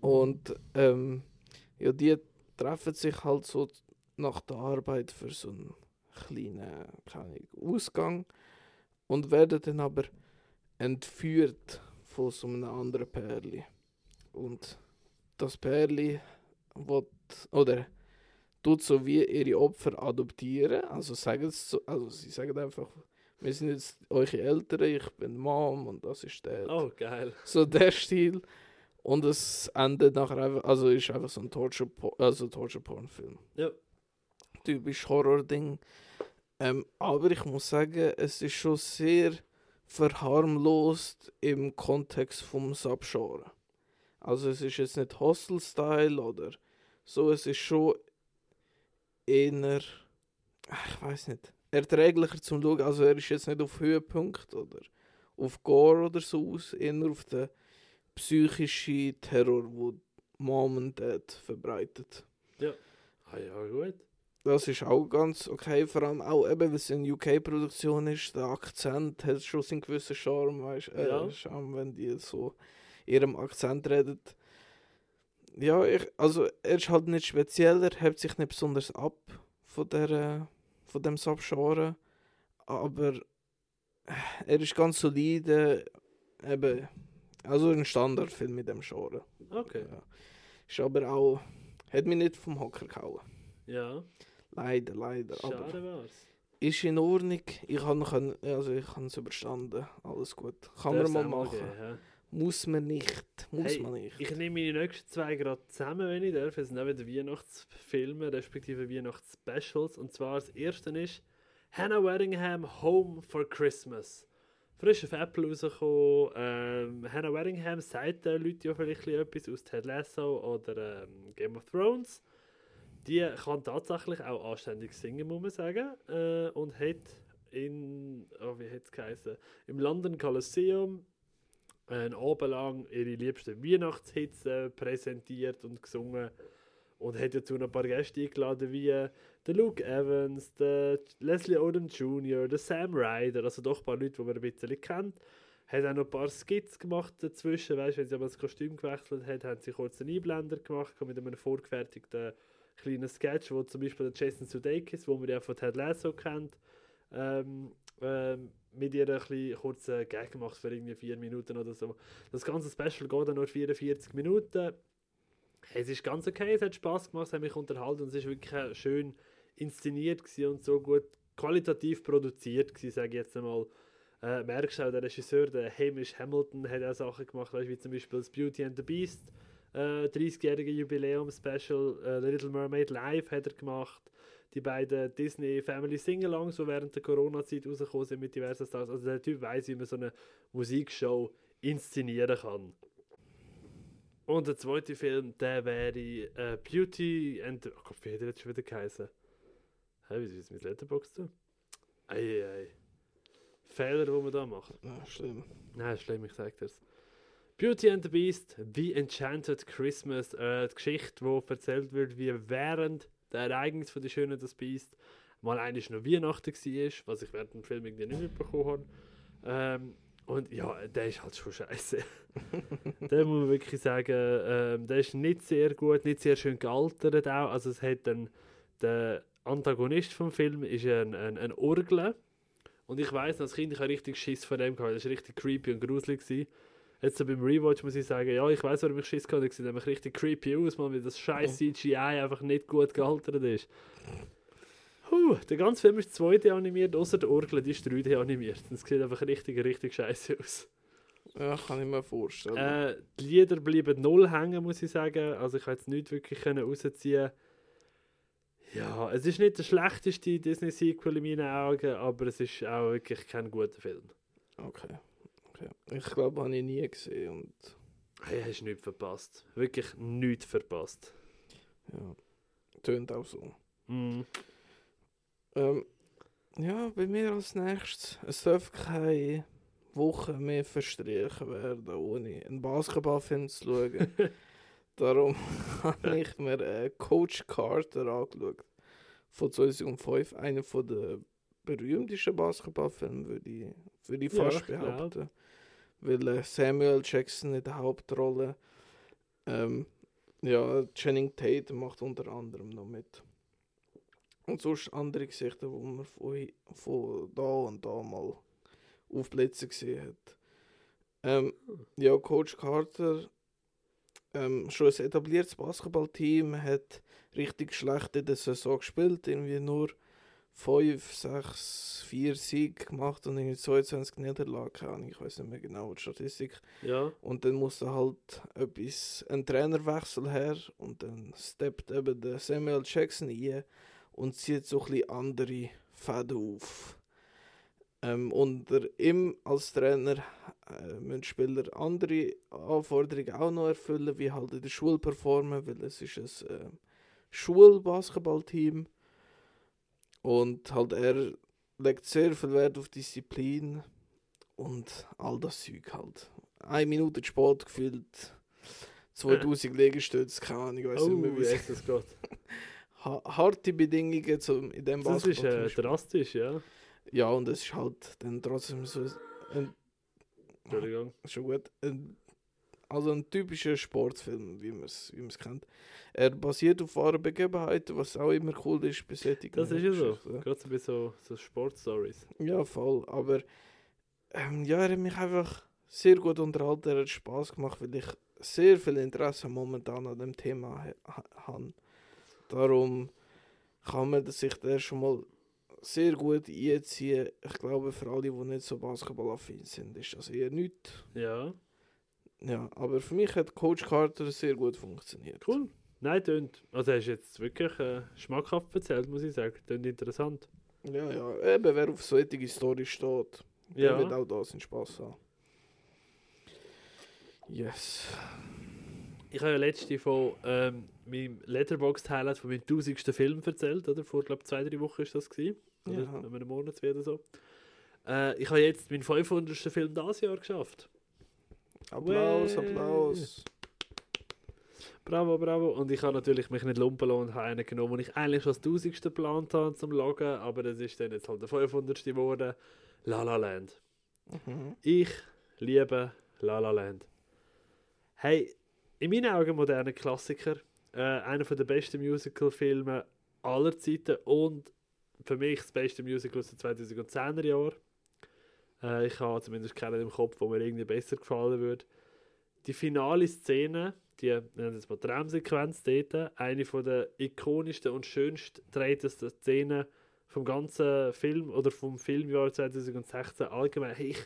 Und ähm, ja, die treffen sich halt so nach der Arbeit für so einen kleinen, Ahnung, Ausgang und werden dann aber entführt von so einem anderen Pärli. Und das Pärli will, oder tut so wie ihre Opfer adoptieren, also sagen so, also sie sagen einfach, wir sind jetzt eure Eltern, ich bin Mom und das ist der. Oh, geil. So der Stil. Und es endet nachher einfach, also ist einfach so ein Torture, also Torture Porn Film. Ja. Typisch Horror-Ding. Ähm, aber ich muss sagen, es ist schon sehr verharmlost im Kontext vom Subgenre. Also es ist jetzt nicht Hostel-Style oder so, es ist schon eher, ich weiß nicht, erträglicher zum Schauen. Also er ist jetzt nicht auf Höhepunkt oder auf Gore oder so aus, eher auf den psychischen Terror, wo Mom und Dad verbreitet. Ah ja, gut. Das ist auch ganz okay, vor allem auch eben, weil es eine UK-Produktion ist, der Akzent hat schon seinen gewissen Charme, weißt äh, Ja. Charme, wenn die so ihrem Akzent reden. Ja, ich, also er ist halt nicht speziell, er hebt sich nicht besonders ab von, der, von dem Subgenre, aber er ist ganz solide, eben, also ein Standardfilm mit dem Genre. Okay. Ja. Ist aber auch, hat mich nicht vom Hocker gehauen. Ja, Leider, leider. Aber schade war's. ist in Ordnung. Ich habe also ich es überstanden. Alles gut. Kann man Darf's mal machen. geben, ja. Muss man nicht. Muss Hey, man nicht. Ich nehme meine nächsten zwei gerade zusammen, wenn ich darf. Es sind auch wieder Weihnachtsfilme, respektive Weihnachtsspecials. Und zwar das erste ist Hannah Waddingham Home for Christmas. Frisch auf Apple rausgekommen. Ähm, Hannah Waddingham sagt den Leuten ja vielleicht etwas aus Ted Lasso oder ähm, Game of Thrones. Die kann tatsächlich auch anständig singen, muss man sagen. Äh, und hat in, oh, wie hat es geheißen, im London Coliseum ein Abend lang ihre liebsten Weihnachtshits äh, präsentiert und gesungen und hat dazu noch ein paar Gäste eingeladen wie äh, der Luke Evans, der Leslie Odom Jr., der Sam Ryder, also doch ein paar Leute, die man ein bisschen kennt. Hat auch noch ein paar Skits gemacht dazwischen, weißt, wenn sie aber das Kostüm gewechselt hat, haben sie kurz einen Einblender gemacht mit einem vorgefertigten kleinen Sketch, wo zum Beispiel der Jason Sudeikis, wo man ja von Ted Lasso kennt, ähm, ähm, mit ihr ein kurzen Gag gemacht für irgendwie vier Minuten oder so. Das ganze Special geht dann nur 44 Minuten. Es ist ganz okay, es hat Spaß gemacht, es hat mich unterhalten und es ist wirklich schön inszeniert und so gut qualitativ produziert gewesen, sage ich jetzt einmal. Äh, merkst auch, der Regisseur, der Hamish Hamilton, hat auch Sachen gemacht, weißt, wie zum Beispiel das Beauty and the Beast, äh, 30-jährige Jubiläum-Special, äh, The Little Mermaid Live hat er gemacht, die beiden Disney Family Singalongs, die während der Corona-Zeit rausgekommen sind mit diversen Stars. Also der Typ weiß, wie man so eine Musikshow inszenieren kann. Und der zweite Film, der wäre äh, Beauty and... Oh Gott, wie hat er jetzt schon wieder geheißen? Hä, wie ist es mit Letterboxd zu? Ei, ei, ei. Fehler, die man da macht. Ja, schlimm. Nein, schlimm, ich sag dir's. Beauty and the Beast, The Enchanted Christmas, äh, die Geschichte, wo erzählt wird, wie während der Ereignis von der Schöne das Beast mal eigentlich noch Weihnachten war, was ich während dem Film irgendwie nicht mitbekommen habe. Ähm, und ja, der ist halt schon scheiße. der muss man wirklich sagen, ähm, der ist nicht sehr gut, nicht sehr schön gealtert auch. Also es hat dann der Antagonist vom Film ist ein, ein, ein Orgel. Und ich weiß, als Kind ich habe richtig Schiss vor dem gehabt. Das war richtig creepy und gruselig. Gewesen. Jetzt so beim Rewatch muss ich sagen, ja, ich weiß, warum ich Schiss hatte. Der sieht nämlich richtig creepy aus, man, weil das scheiß CGI einfach nicht gut gealtert ist. Huh, der ganze Film ist 2D animiert, außer der Orgel, die ist 3D animiert. Das sieht einfach richtig, richtig scheiße aus. Ja, kann ich mir vorstellen. Äh, die Lieder bleiben null hängen, muss ich sagen. Also ich konnte jetzt nicht wirklich rausziehen. Ja, es ist nicht der schlechteste Disney-Sequel in meinen Augen, aber es ist auch wirklich kein guter Film. Okay. okay. Ich glaube, habe ich nie gesehen und Hey, hast nichts verpasst. Wirklich nichts verpasst. ja, tönt auch so. Mm. Ähm, ja, bei mir als nächstes. Es darf keine Woche mehr verstrichen werden, ohne einen Basketballfilm zu schauen. Darum habe ich mir äh, Coach Carter angeschaut. Von 2005. Einer der berühmtesten Basketballfilme, würde ich, würde ich Ja, fast glaub. behaupten. Weil äh, Samuel Jackson in der Hauptrolle. Ähm, ja, Channing Tate macht unter anderem noch mit. Und sonst andere Gesichter, die man von, von da und da mal auf Plätzen gesehen hat. Ähm, ja, Coach Carter, ähm, schon ein etabliertes Basketballteam, hat richtig schlecht in der Saison gespielt, irgendwie nur 5, 6, 4 Siege gemacht und irgendwie 22 Niederlagen, ich weiß nicht mehr genau die Statistik. Ja, Und dann musste halt etwas, ein Trainerwechsel her und dann steppt eben der Samuel Jackson ein und zieht so ein bisschen andere Fäden auf. Ähm, unter ihm als Trainer äh, müssen Spieler andere Anforderungen auch noch erfüllen, wie halt in der Schule performen, weil es ist ein äh, Schulbasketballteam und halt er legt sehr viel Wert auf Disziplin und all das Zeug halt. Eine Minute Sport gefühlt 2000 Liegestütze, keine Ahnung, ich weiß oh, nicht mehr, wie es ha harte Bedingungen zum, in dem Das ist äh, Basketball. drastisch, ja. ja, und es ist halt dann trotzdem so ein, Entschuldigung. schon gut, ein, also ein typischer Sportfilm, wie man es wie man's kennt. Er basiert auf wahren Begebenheiten, was auch immer cool ist bei solchen Das ist ja so. Gerade so bei so, so Sportstories. Ja, voll. Aber Ähm, ja, er hat mich einfach sehr gut unterhalten, er hat Spaß gemacht, weil ich sehr viel Interesse momentan an dem Thema ha- ha- habe. Darum kann man sich da schon mal sehr gut einziehen. Ich glaube, für alle, die nicht so basketballaffin sind, ist das eher nichts. Ja, Ja, aber für mich hat Coach Carter sehr gut funktioniert. cool. Nein, tönt. Also hast du jetzt wirklich äh, schmackhaft erzählt, muss ich sagen. Tönt interessant. Ja, ja, eben, wer auf solche Story steht, der Ja. wird auch da seinen Spaß haben. Yes. Ich habe ja letzte von ähm, meinem Letterboxd-Highlight von meinem tausendsten Film erzählt, oder? Vor, glaube zwei, drei Wochen ist das gewesen. Oder Ja. einem Monat oder so. Äh, ich habe jetzt meinen 500. Film dieses Jahr geschafft. Applaus, Way. Applaus. Bravo, bravo. Und ich habe natürlich mich nicht lumpen lassen und habe einen genommen, den ich eigentlich schon als 1000. geplant habe zum Loggen, aber das ist dann jetzt halt der 500. geworden. La La Land. Mhm. Ich liebe La La Land. Hey, in meinen Augen moderner Klassiker. Äh, einer der besten Musical-Filme aller Zeiten und für mich das beste Musical aus den 2010er Jahren. Äh, ich habe zumindest keinen im Kopf, wo mir irgendwie besser gefallen würde. Die finale Szene, die, nennen es mal Traumsequenz dort, eine der ikonischsten und schönst gedrehtesten Szenen vom ganzen Film oder vom Filmjahr 2016 allgemein. Ich,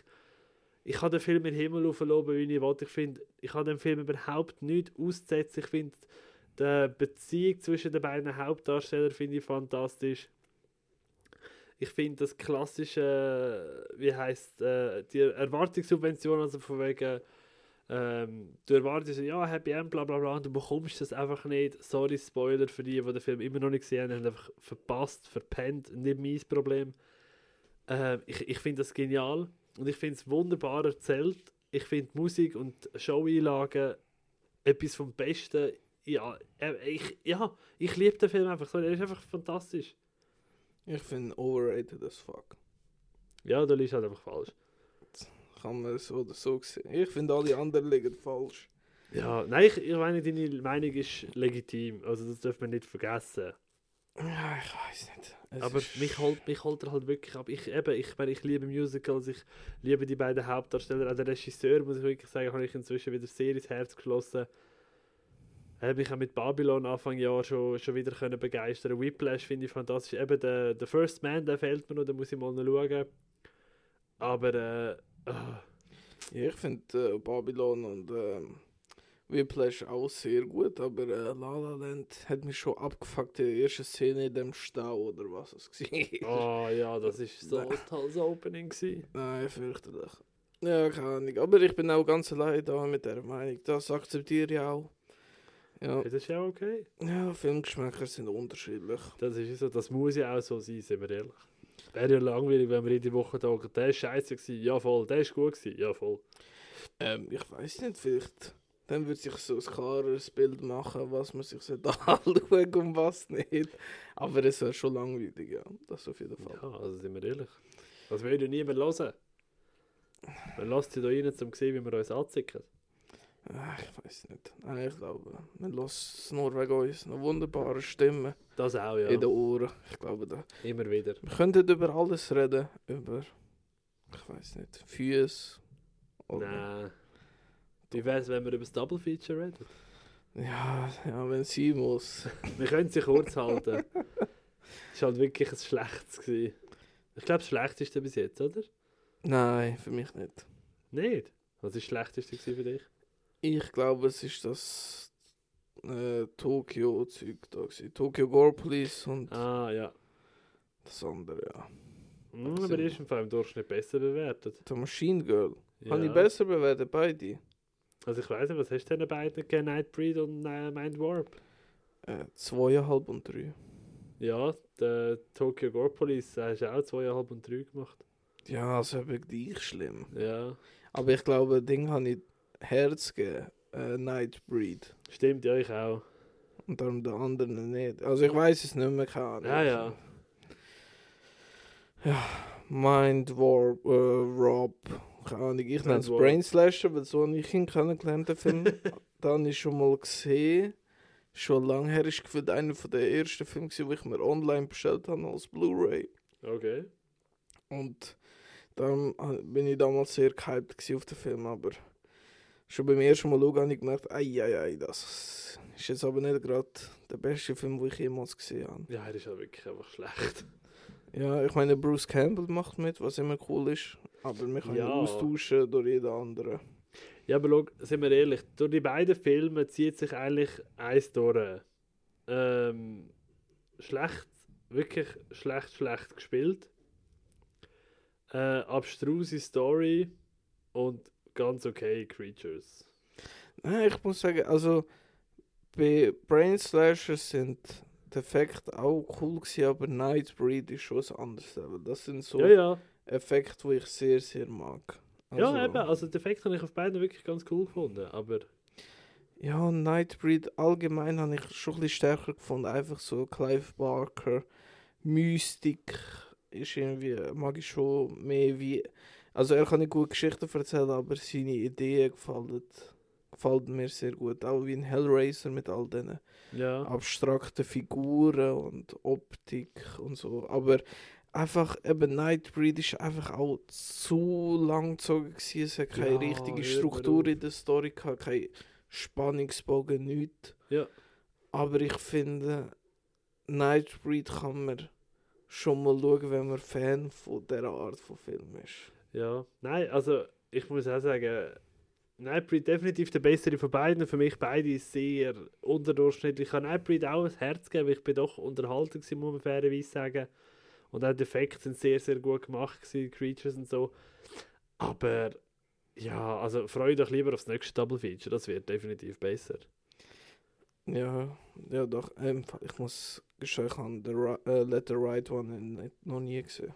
ich habe den Film in Himmel aufgeloben, wie ich wollte. Ich finde, ich habe dem Film überhaupt nichts auszusetzen. Ich finde die Beziehung zwischen den beiden Hauptdarstellern finde ich fantastisch. Ich finde das klassische, wie heißt äh, die Erwartungssubvention, also von wegen, ähm, du erwartest, ja, Happy End, bla bla bla, und du bekommst das einfach nicht. Sorry, Spoiler für die, die den Film immer noch nicht gesehen haben einfach verpasst, verpennt, nicht mein Problem. Ähm, ich ich finde das genial und ich finde es wunderbar erzählt. Ich finde Musik und Showeinlagen etwas vom Besten. Ja, äh, ich, ja, ich liebe den Film einfach so, er ist einfach fantastisch. Ich finde overrated as fuck. Ja, du liegst halt einfach falsch. Kann man so oder so sehen. Ich finde alle anderen liegen falsch. Ja, nein, ich, ich meine, deine Meinung ist legitim, also das dürfen wir nicht vergessen. Ja, ich weiß nicht. Es Aber ist- mich holt, mich holt er halt wirklich ab. Ich, eben, ich, meine, ich liebe Musicals, ich liebe die beiden Hauptdarsteller. Auch der Regisseur, muss ich wirklich sagen, habe ich inzwischen wieder sehr ins Herz geschlossen. Habe mich auch mit Babylon Anfang Jahr schon, schon wieder können begeistern Whiplash finde ich fantastisch. Eben der, der First Man, der fehlt mir noch, da muss ich mal noch schauen. Aber, äh, ah, Ja, ich finde äh, Babylon und ähm, Whiplash auch sehr gut, aber äh, La La Land hat mich schon abgefuckt in der ersten Szene in dem Stau oder was es war. oh, ja, das ist so tolles Opening gewesen. Nein, fürchterlich. Ja, keine Ahnung. Aber ich bin auch ganz allein da mit der Meinung. Das akzeptiere ich auch. Ja, Ja, das ist ja okay. ja Filmgeschmäcker sind unterschiedlich. Das ist so, das muss ja auch so sein, sind wir ehrlich. Wäre ja langweilig, wenn wir jede Woche sagen, der ist scheiße gewesen, ja voll, der ist gut gewesen, ja voll. Ähm, ich weiß nicht, vielleicht. Dann würde sich so ein klareres Bild machen, was man sich anschauen und was nicht. Aber es wäre schon langweilig, ja. Das auf jeden Fall. Ja, also sind wir ehrlich. Das will ja niemand hören. Man lässt sie da rein, um zu sehen, wie wir uns anzicken. Ich weiß nicht. Nein, ich glaube, man lässt es nur wegen uns. Eine wunderbare Stimme Das auch, ja. in den Ohren. Ich glaube, da. Immer wieder. wir könnten über alles reden. Über, ich weiß nicht, Füße. Oder, Nein. Wie wäre es, wenn wir über das Double Feature reden? Ja, ja, wenn sie muss. Wir können sie kurz halten. Es war halt wirklich ein schlechtes. Gewesen. Ich glaube, das schlechteste bis jetzt, oder? Nein, für mich nicht. Nicht? Was war das schlechteste für dich? Ich glaube, es ist das äh, Tokio-Zeug da gewesen. Tokyo Gore Police und Ah, ja. das andere, ja. Hm, aber die ist im Fall im Durchschnitt besser bewertet. The Machine Girl. Habe ich Ja. besser bewertet, beide. Also ich weiß nicht, was hast du denn beiden gegeben? Nightbreed und äh, Mind Warp? Äh, zweieinhalb und drei. Ja, der Tokyo Gore Police äh, hast du auch zweieinhalb und drei gemacht. Ja, also eben gleich schlimm. Ja, Aber ich glaube, Ding habe ich Herz gegeben. Äh, Nightbreed. stimmt, ja, ich auch. Und darum der anderen nicht. Also ich weiß es nicht mehr, keine. Ja, ja. Ja, Mind Warp, äh, Rob. Keine Ahnung, ich nenne es Warp. Brain Slasher, weil so habe ich ihn kennengelernt, den Film. Dann habe ich schon mal gesehen. Schon lange her ist gefühlt einer der ersten Filme, die ich mir online bestellt habe als Blu-ray. Okay. Und Darum äh, bin ich damals sehr gehypt auf den Film, aber schon beim ersten Mal schauen habe ich gemerkt, ei, ei, ei, das ist jetzt aber nicht gerade der beste Film, den ich jemals gesehen habe. Ja, er ist ja wirklich einfach schlecht. Ja, ich meine, Bruce Campbell macht mit, was immer cool ist, aber wir können Ja. austauschen durch jeden anderen. Ja, aber schau, sind wir ehrlich, durch die beiden Filme zieht sich eigentlich eins durch. Ähm, schlecht, wirklich schlecht, schlecht gespielt. Äh, abstruse Story und ganz okay Creatures. Nein, ich muss sagen, also bei Brain Slashers sind die Effekte auch cool gewesen, aber Nightbreed ist schon ein anderes. Das sind so Ja, ja. Effekte, die ich sehr, sehr mag. ja, eben, also den Effekt habe ich auf beiden wirklich ganz cool gefunden, aber Ja, Nightbreed allgemein habe ich schon ein bisschen stärker gefunden. Einfach so Clive Barker, Mystik ist irgendwie, mag ich schon mehr wie. Also er kann nicht gut Geschichten erzählen, aber seine Ideen gefallen, gefallen mir sehr gut. Auch wie ein Hellraiser mit all diesen ja. abstrakten Figuren und Optik und so. Aber einfach eben Nightbreed ist einfach auch zu langgezogen gewesen. Es hat keine Ja, richtige Struktur in der Story gehabt, kein Spannungsbogen, nichts. Ja. Aber ich finde, Nightbreed kann man schon mal schauen, wenn man Fan von dieser Art von Film ist. Ja, nein, also ich muss auch sagen, Nightbreed definitiv der bessere von beiden. Für mich beide sehr unterdurchschnittlich. Ich kann Nightbreed auch ein Herz geben, weil ich bin doch unterhalten gewesen, muss man fairerweise sagen. Und auch die Effekte sind sehr, sehr gut gemacht gewesen, Creatures und so. Aber ja, also freue dich lieber aufs nächste Double Feature, das wird definitiv besser. Ja, ja doch. Ähm, ich muss gestehen, ich habe Ri- äh, Let the Right One nicht, noch nie gesehen.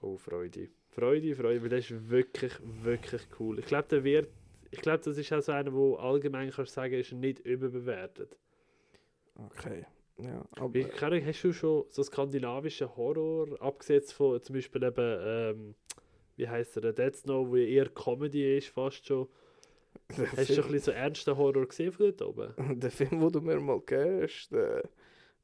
Oh, Freude. Freude, Freude, weil das ist wirklich, wirklich cool. Ich glaube, der wird, ich glaube, das ist auch so einer, wo allgemein kannst du sagen, ist nicht überbewertet. Okay. Ja, aber Wie, Ahnung, hast du schon so skandinavischen Horror, abgesetzt von zum Beispiel eben, ähm, wie heißt der, Dead Snow, wo ja eher Comedy ist, fast schon. der, Hast du schon ein Film, bisschen so ernsten Horror gesehen von dort oben? der Film, den du mir mal hast, der,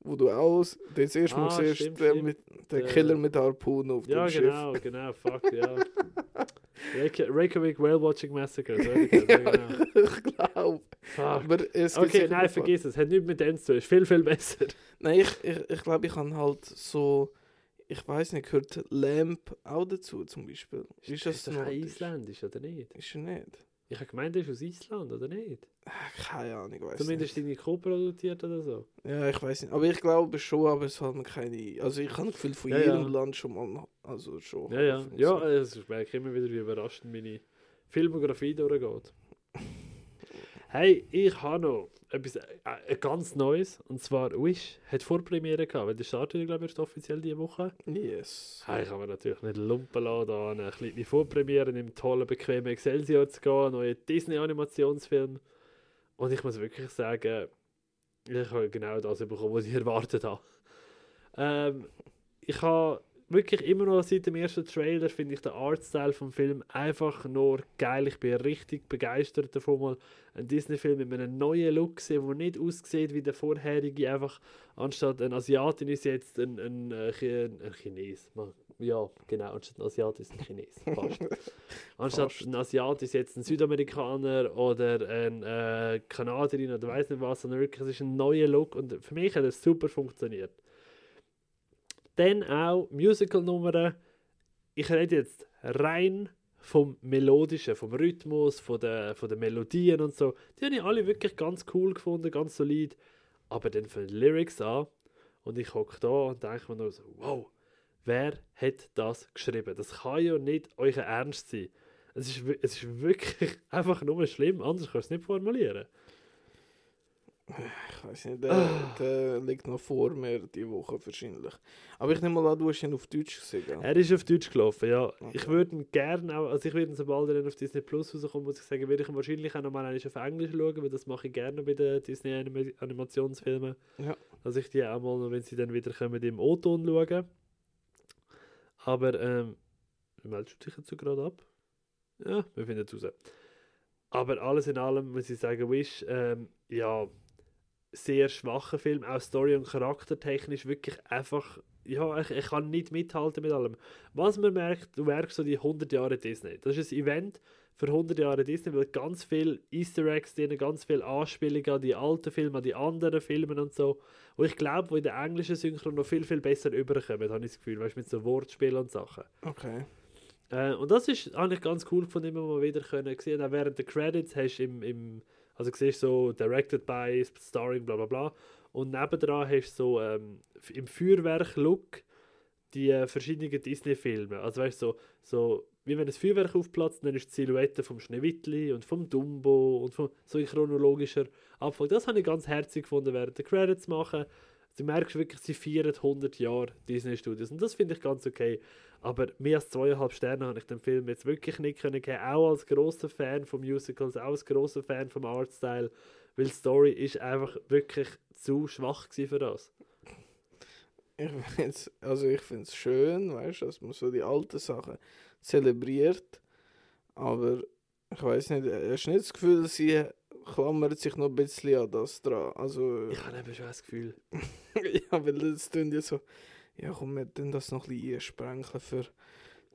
wo du aus, das erste Mal Ah, siehst, stimmt, der, stimmt. mit, der Der- Killer mit Harpoon auf Ja, dem Schiff. genau, genau, fuck, ja. Reykja- Reykjavik Whale Watching Massacre, so ja, genau. ich glaube. Okay, nein, vergiss es, hat nichts mit dem zu tun, ist viel, viel besser. Nein, ich, ich, ich glaube, ich habe halt so, ich weiß nicht, gehört Lamp auch dazu zum Beispiel. Ist das ist doch kein nordisch? isländisch, oder nicht? Ist er nicht? Ich habe gemeint, er ist aus Island, oder nicht? Keine Ahnung, ich weiß Zumindest nicht. irgendwie co-produziert oder so. Ja, ich weiß nicht. Aber ich glaube schon, aber es hat mir keine. Also ich habe das Gefühl, von Ja, jedem ja. Land schon mal. Also schon. Ja, ja. Ja, es ist merke immer wieder, wie überraschend meine Filmografie durchgeht. Hey, ich habe noch etwas äh, ganz Neues. Und zwar Wish hat Vorpremiere gehabt, weil der startet, glaube ich, erst offiziell diese Woche. Yes. Hey, ich kann mir natürlich nicht lumpen lassen, da an eine kleine Vorpremiere in einem tollen, bequemen Excelsior zu gehen, neuen Disney-Animationsfilm. Und ich muss wirklich sagen, ich habe genau das bekommen, was ich erwartet habe. Ähm, ich habe wirklich immer noch seit dem ersten Trailer, finde ich den Artstyle vom Film einfach nur geil. Ich bin richtig begeistert davon, mal einen Disney-Film mit einem neuen Look zu sehen, der nicht aussieht wie der vorherige, einfach anstatt ein Asiatin ist jetzt ein, ein, äh, Chi- ein Chines. Ja, genau, anstatt ein Asiat ist ein Chines. Fast. anstatt Fast. ein Asiat ist jetzt ein Südamerikaner oder ein äh, Kanadierin oder weiß nicht was, sondern wirklich, es ist ein neuer Look und für mich hat es super funktioniert. Dann auch Musical-Nummern. Ich rede jetzt rein vom Melodischen, vom Rhythmus, von den, von den Melodien und so. Die habe ich alle wirklich ganz cool gefunden, ganz solid. Aber dann von den Lyrics an und ich hocke da und denke mir nur so, wow, wer hat das geschrieben? Das kann ja nicht euer Ernst sein. Es ist, es ist wirklich einfach nur schlimm, anders kannst du es nicht formulieren. Ich weiß nicht, der, der liegt noch vor mir die Woche wahrscheinlich. Aber ich nehme mal an, du hast ihn auf Deutsch gesehen. gell? Er ist auf Deutsch gelaufen, ja. Okay. Ich würde ihn gerne auch, also ich würde ihn, sobald er dann auf Disney Plus rauskommt, muss ich sagen, würde ich ihn wahrscheinlich auch nochmal auf Englisch schauen, weil das mache ich gerne bei den Disney Anima Animationsfilmen. Ja. Dass ich die auch mal, wenn sie dann wieder kommen, im O-Ton schaue. Aber, ähm, meldest du dich jetzt so gerade ab? Ja, wir finden es raus. Aber alles in allem muss ich sagen, Wish, ähm, ja, sehr schwacher Film, auch Story- und charaktertechnisch wirklich einfach ja, ich, ich kann nicht mithalten mit allem. Was man merkt, du merkst so die 100 Jahre Disney. Das ist ein Event für 100 Jahre Disney, weil ganz viel Easter Eggs drin, ganz viel Anspielungen an die alten Filme, an die anderen Filme und so. Und ich glaube, wo in der englischen Synchron noch viel, viel besser überkommen, habe ich das Gefühl, weißt du, mit so Wortspielen und Sachen. Okay. Äh, und das ist eigentlich ganz cool von immer mal wieder können sehen. Auch während der Credits hast du im, im also du siehst so directed by, starring, bla bla bla. Und nebendran hast du so ähm, im Feuerwerk-Look die äh, verschiedenen Disney-Filme. Also weißt du, so, so wie wenn ein Feuerwerk aufplatzt, dann ist die Silhouette vom Schneewittli und vom Dumbo und vom, so in chronologischer Abfolge. Das habe ich ganz herzlich gefunden, während der Credits machen. Du merkst wirklich, sie feiern 100 Jahre Disney Studios und das finde ich ganz okay. Aber mehr als zweieinhalb Sterne habe ich den Film jetzt wirklich nicht können geben, auch als großer Fan von Musicals, auch als großer Fan vom Artstyle, weil die Story ist einfach wirklich zu schwach für das. Ich find's, also ich finde es schön, weißt dass man so die alten Sachen zelebriert, aber ich weiß nicht, hast du nicht das Gefühl, sie klammert sich noch ein bisschen an das dran? Also, Ich habe eben schon das Gefühl. ja, weil das tun ja so, ja komm, wir tun das noch ein bisschen einsprenkeln für...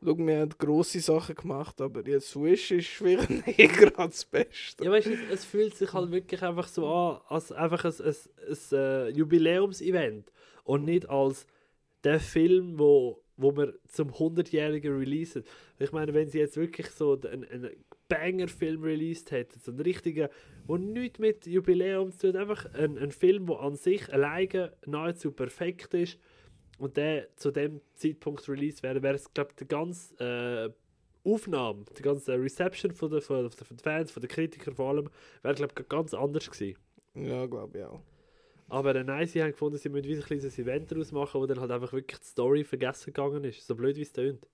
Schau, wir haben grosse Sachen gemacht, aber jetzt Wish ist vielleicht nicht gerade das Beste. Ja, weißt du, es, fühlt sich halt wirklich einfach so an, als einfach ein, ein, ein, äh, Jubiläumsevent und nicht als der Film, wo, wo wir zum 100-jährigen releasen. Ich meine, wenn sie jetzt wirklich so einen, einen Banger-Film released hätten, so einen richtigen, wo nichts mit Jubiläum zu tun einfach ein, ein Film, der an sich alleine nahezu perfekt ist und der zu dem Zeitpunkt released wäre, wäre es, glaube ich, die ganze äh, Aufnahme, die ganze Reception von den, von den Fans, von den Kritikern vor allem, wäre, glaube ich, ganz anders gewesen. Ja, glaube ich auch. Aber äh, nein, sie haben gefunden, sie müssen wieder ein kleines Event daraus machen, wo dann halt einfach wirklich die Story vergessen gegangen ist. So blöd wie es tönt.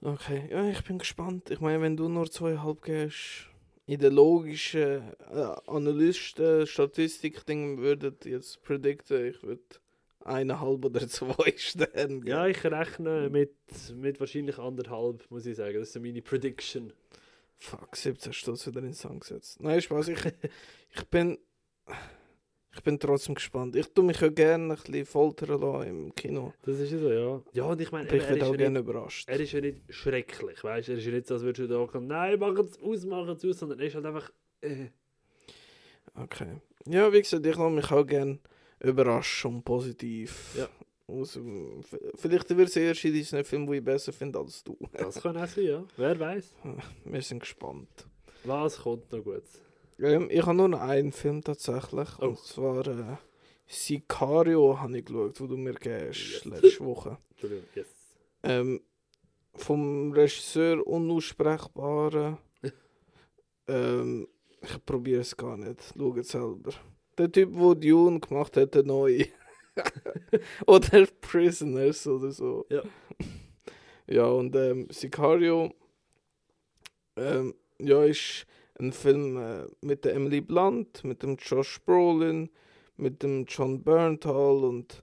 Okay, ja, ich bin gespannt. Ich meine, wenn du nur zweieinhalb gehst, in der logischen äh, Analysten, Statistik-Ding würdet jetzt predikten, ich würde eineinhalb oder zwei Sterne geben. Ja, ich rechne mit, mit wahrscheinlich anderthalb, muss ich sagen. Das ist so meine Prediction. Fuck, 17 Stutz wieder in den Song gesetzt. Nein, Spaß, ich, ich bin... Ich bin trotzdem gespannt. Ich tue mich ja gerne ein bisschen foltern lassen im Kino. Das ist ja so, ja. Ja, und ich meine, ich er, werde auch gerne überrascht. er ist ja nicht schrecklich, weißt du? Er ist ja nicht so, als würdest du da kommen, nein, mach es aus, mach es aus, sondern er ist halt einfach... Äh. Okay. Ja, wie gesagt, ich lasse mich auch gerne überraschen und positiv. Ja. Aus, vielleicht wird es der erste Disney-Film, den ich besser finde als du. Das kann auch sein, ja. Wer weiß. Wir sind gespannt. Was kommt noch gut? Ähm, ich habe nur noch einen Film tatsächlich. Oh. Und zwar äh, Sicario habe ich geschaut, wo du mir hast Yes. letzte Woche. Entschuldigung, yes. Ähm, vom Regisseur Unaussprechbaren. ähm, ich probiere es gar nicht. Schau es selber. Der Typ, der Dune gemacht hat, der neue. oder Prisoners oder so. Ja. ja, und ähm, Sicario ähm, ja, ist ein Film äh, mit der Emily Blunt, mit dem Josh Brolin, mit dem John Bernthal und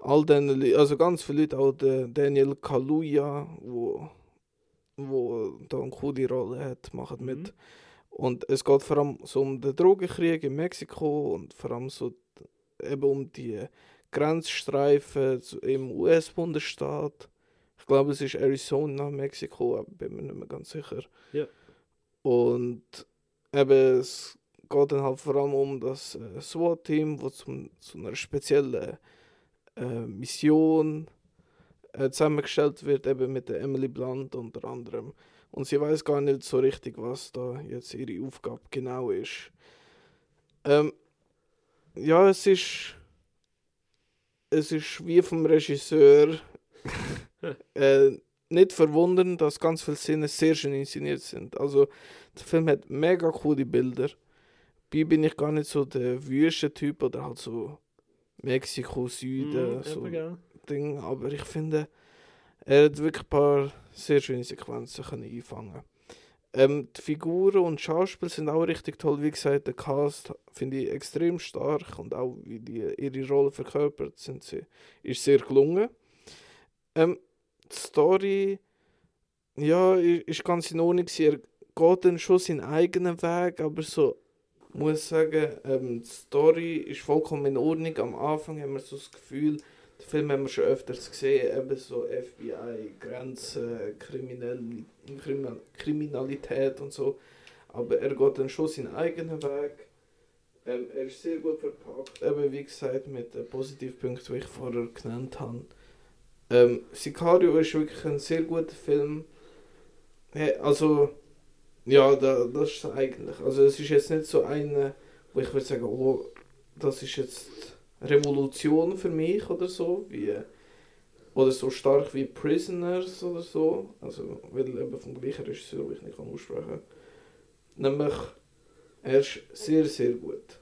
all den, also ganz viele Leute, auch der Daniel Kaluuya, wo, wo da eine coole Rolle hat, macht Mhm. mit. Und es geht vor allem so um den Drogenkrieg in Mexiko und vor allem so eben um die Grenzstreifen im US-Bundesstaat. Ich glaube, es ist Arizona, Mexiko, aber bin mir nicht mehr ganz sicher. Ja. Und eben, es geht dann halt vor allem um das äh, SWAT-Team, das zu einer speziellen äh, Mission äh, zusammengestellt wird, eben mit der Emily Blunt unter anderem. Und sie weiß gar nicht so richtig, was da jetzt ihre Aufgabe genau ist. Ähm, ja, es ist. Es ist wie vom Regisseur äh, nicht verwundern, dass ganz viele Szenen sehr schön inszeniert sind. Also, der Film hat mega coole Bilder. Bei bin ich gar nicht so der Wüstentyp oder halt so Mexiko, Süden, Mhm, so? Ding. Aber ich finde, er hat wirklich ein paar sehr schöne Sequenzen können einfangen ähm, Die Figuren und Schauspiel sind auch richtig toll. Wie gesagt, der Cast finde ich extrem stark und auch wie die ihre Rolle verkörpert sind sie, ist sehr gelungen. Ähm, die Story, ja, ist ganz in Ordnung. Er geht dann schon seinen eigenen Weg, aber so, muss sagen, ähm, die Story ist vollkommen in Ordnung. Am Anfang haben wir so das Gefühl, Den Film haben wir schon öfters gesehen, eben so FBI, Grenzen, Kriminell Krimin Kriminalität und so. Aber er geht dann schon seinen eigenen Weg. Ähm, er ist sehr gut verpackt, eben wie gesagt, mit den Positivpunkten, die ich vorher genannt habe. Ähm, Sicario ist wirklich ein sehr guter Film. Also, ja, da, das ist eigentlich. Also, es ist jetzt nicht so eine, wo ich würde sagen, oh, das ist jetzt Revolution für mich oder so, wie, oder so stark wie Prisoners oder so. Also, weil eben vom gleichen Regisseur, den ich nicht aussprechen kann. Nämlich, er ist sehr, sehr gut.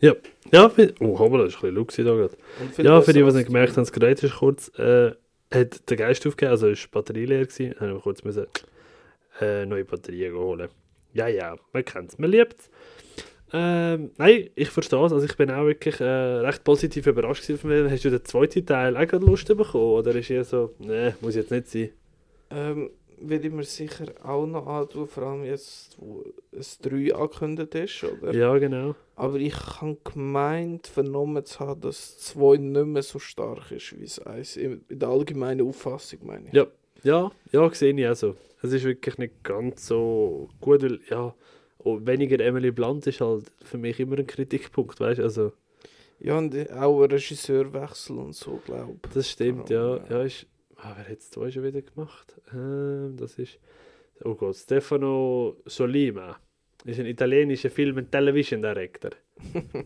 Ja, für, oh, hoppla, das ist ein bisschen da gerade. Ja, für die, als nicht gemerkt haben, das Gerät ist kurz, äh, hat der Geist aufgegeben, also ist die Batterie leer gewesen, haben wir kurz müssen, äh, neue Batterien holen. Ja, ja, man kennt es, man liebt es. Ähm, nein, ich verstehe es, also ich bin auch wirklich äh, recht positiv überrascht gewesen von mir. Hast du den zweiten Teil auch gerade Lust bekommen, oder ist eher so, ne, muss jetzt nicht sein? Ähm, will ich mir sicher auch noch antun, vor allem jetzt, wo es 3 angekündigt ist, oder? Ja, genau. Aber ich habe gemeint, vernommen zu haben, dass 2 nicht mehr so stark ist wie es 1. In der allgemeinen Auffassung, meine ich. Ja. Ja, ja, sehe ich auch so. Es ist wirklich nicht ganz so gut, weil, ja, und weniger Emily Blunt ist halt für mich immer ein Kritikpunkt, weißt du, also... Ja, und auch ein Regisseurwechsel und so, glaube ich. Das stimmt, ja. Ja. ja ist, ah, wer hat es zwei schon wieder gemacht? Ähm, das ist, oh Gott, Stefano Solima. Ist ein italienischer Film- und Television-Director.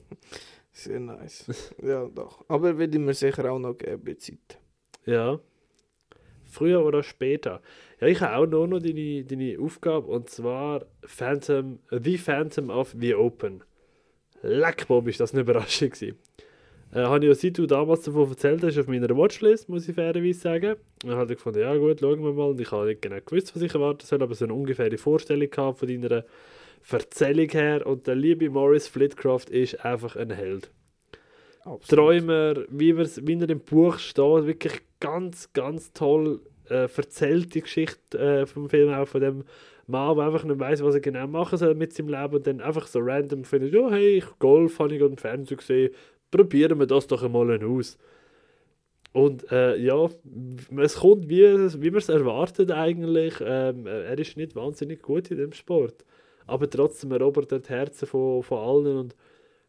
Sehr nice. ja, doch. Aber ich mir sicher auch noch geben, Zeit. Ja. Früher oder später. Ja, ich habe auch noch, noch deine, deine Aufgabe und zwar Phantom, The Phantom of the Open. Leck, Bob, ist das eine Überraschung gewesen. Äh, habe ich ja seit du damals davon erzählt hast, auf meiner Watchlist, muss ich fairerweise sagen. Dann habe ich gefunden, ja gut, schauen wir mal. Und ich habe nicht genau gewusst, was ich erwarten soll, aber so eine ungefähre Vorstellung gehabt von deiner Erzählung her. Und der liebe Morris Flitcroft ist einfach ein Held. Absolut. Träumer, wie, wie er im Buch steht, wirklich ganz, ganz toll äh, erzählte Geschichte äh, vom Film, auch von dem Mann, der einfach nicht weiß, was er genau machen soll mit seinem Leben und dann einfach so random findet, ja, hey, ich Golf habe ich gerade im Fernsehen gesehen, probieren wir das doch einmal aus. Und äh, ja, es kommt, wie, wie man es erwartet eigentlich. Ähm, äh, er ist nicht wahnsinnig gut in dem Sport. Aber trotzdem erobert er die Herzen von, von allen und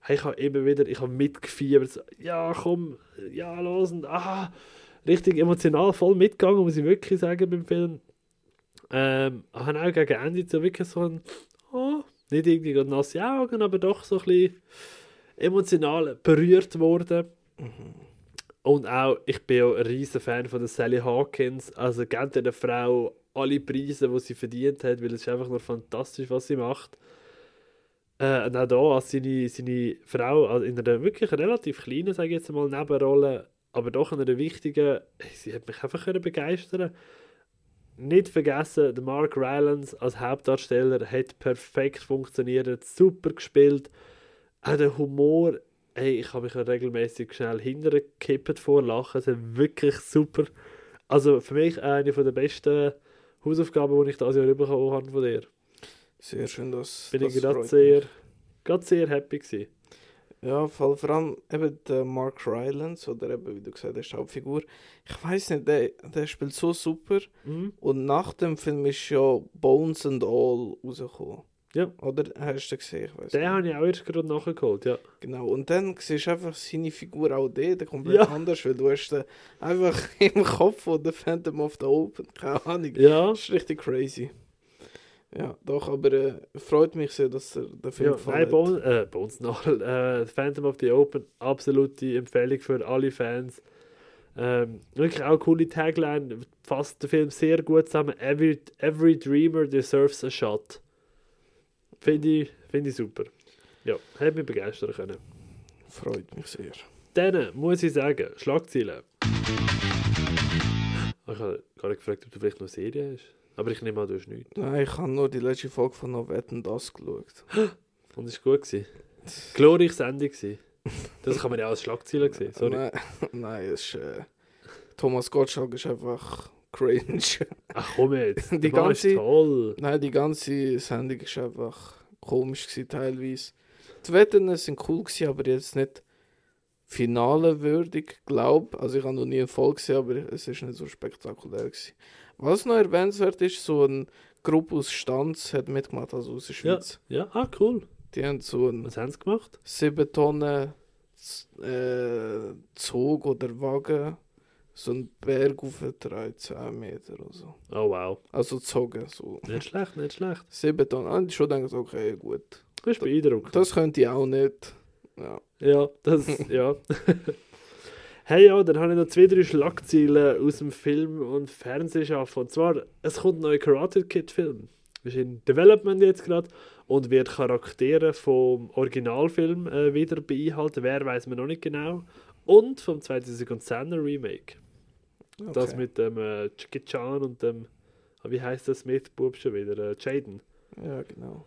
ich habe immer wieder, ich habe mitgefiebert, ja komm, ja los und ah, richtig emotional voll mitgegangen, muss ich wirklich sagen beim Film. Ähm, habe auch gegen Ende so wirklich so ein, oh, nicht irgendwie nasse Augen, aber doch so ein bisschen emotional berührt worden. Und auch, ich bin auch ein riesen Fan von der Sally Hawkins. Also gebt der Frau alle Preise, die sie verdient hat, weil es ist einfach nur fantastisch, was sie macht. Äh, und auch da als seine, seine Frau also in einer wirklich relativ kleinen, sage ich jetzt mal, Nebenrolle, aber doch in einer wichtigen, sie hat mich einfach können begeistern Nicht vergessen, der Mark Rylance als Hauptdarsteller hat perfekt funktioniert, super gespielt. Auch der Humor, hey, ich habe mich ja regelmäßig schnell hintergekippt vor Lachen. Es ist wirklich super. Also für mich eine von der besten Hausaufgaben, die ich dieses Jahr bekommen habe von dir. Sehr schön, dass Bin das ich gerade sehr, sehr happy gewesen. Ja, vor vor allem eben der Mark Rylance, oder eben, wie du gesagt hast, Hauptfigur. Ich weiß nicht, der, der spielt so super. Mhm. Und nach dem Film ist ja Bones and All rausgekommen. Ja. Oder hast du gesehen? Ich weiß Den habe ich auch erst gerade nachgeholt, ja. Genau. Und dann siehst du einfach seine Figur auch dort komplett Ja. anders, weil du hast den einfach im Kopf von The Phantom of the Open. Keine Ahnung. Ja, Das ist richtig crazy. Ja, doch, aber äh, freut mich sehr, dass er den Film ja gefallen nein. Bones, äh, Bones Noll, äh, Phantom of the Open, absolute Empfehlung für alle Fans. Ähm, wirklich auch eine coole Tagline, fasst den Film sehr gut zusammen. Every, every dreamer deserves a shot. Finde ich, finde ich super. Ja, hat mich begeistern können. Freut mich sehr. Dann muss ich sagen, Schlagzeilen. Ich habe gar nicht gefragt, ob du vielleicht noch Serie hast. Aber ich nehme an, du hast nichts. Nein, ich habe nur die letzte Folge von No Wetten das geschaut. Und es war gut. Gewesen. Glorreich Sendung. gewesen. Das kann man ja als Schlagzeilen sehen. Sorry. Nein, nein, es ist. Äh, Thomas Gottschalk ist einfach cringe. Ach komm jetzt. Die ist ganze- toll. nein, die ganze Sendung ist einfach komisch gewesen, teilweise. Die Wetten sind cool gewesen, aber jetzt nicht Finale würdig, glaube Also ich habe noch nie einen Fall gesehen, aber es ist nicht so spektakulär gewesen. Was noch erwähnenswert ist, so eine Gruppe aus Stanz hat mitgemacht, also aus der Schweiz. Ja, ah, cool. Die haben so einen Was haben sie gemacht? 7 Tonnen äh, Zug oder Wagen so einen Berg aufgetragen, 10 Meter oder so. Oh, wow. Also gezogen, so. Nicht schlecht, nicht schlecht. 7 Tonnen. Und ich schon gedacht, okay, gut. Das ist beeindruckend. Das könnte ich auch nicht. Ja. Ja, das, ja. hey, ja, dann habe ich noch zwei, drei Schlagzeilen aus dem Film- und Fernsehschaffen. Und zwar, es kommt ein neuer Karate Kid-Film. Ist in Development jetzt gerade und wird Charaktere vom Originalfilm äh, wieder beinhalten. Wer weiß man noch nicht genau. Und vom 2010er Remake. Das mit dem äh, Chan und dem, ah, wie heißt das Smith-Bub schon wieder? Äh, Jaden. Ja, genau.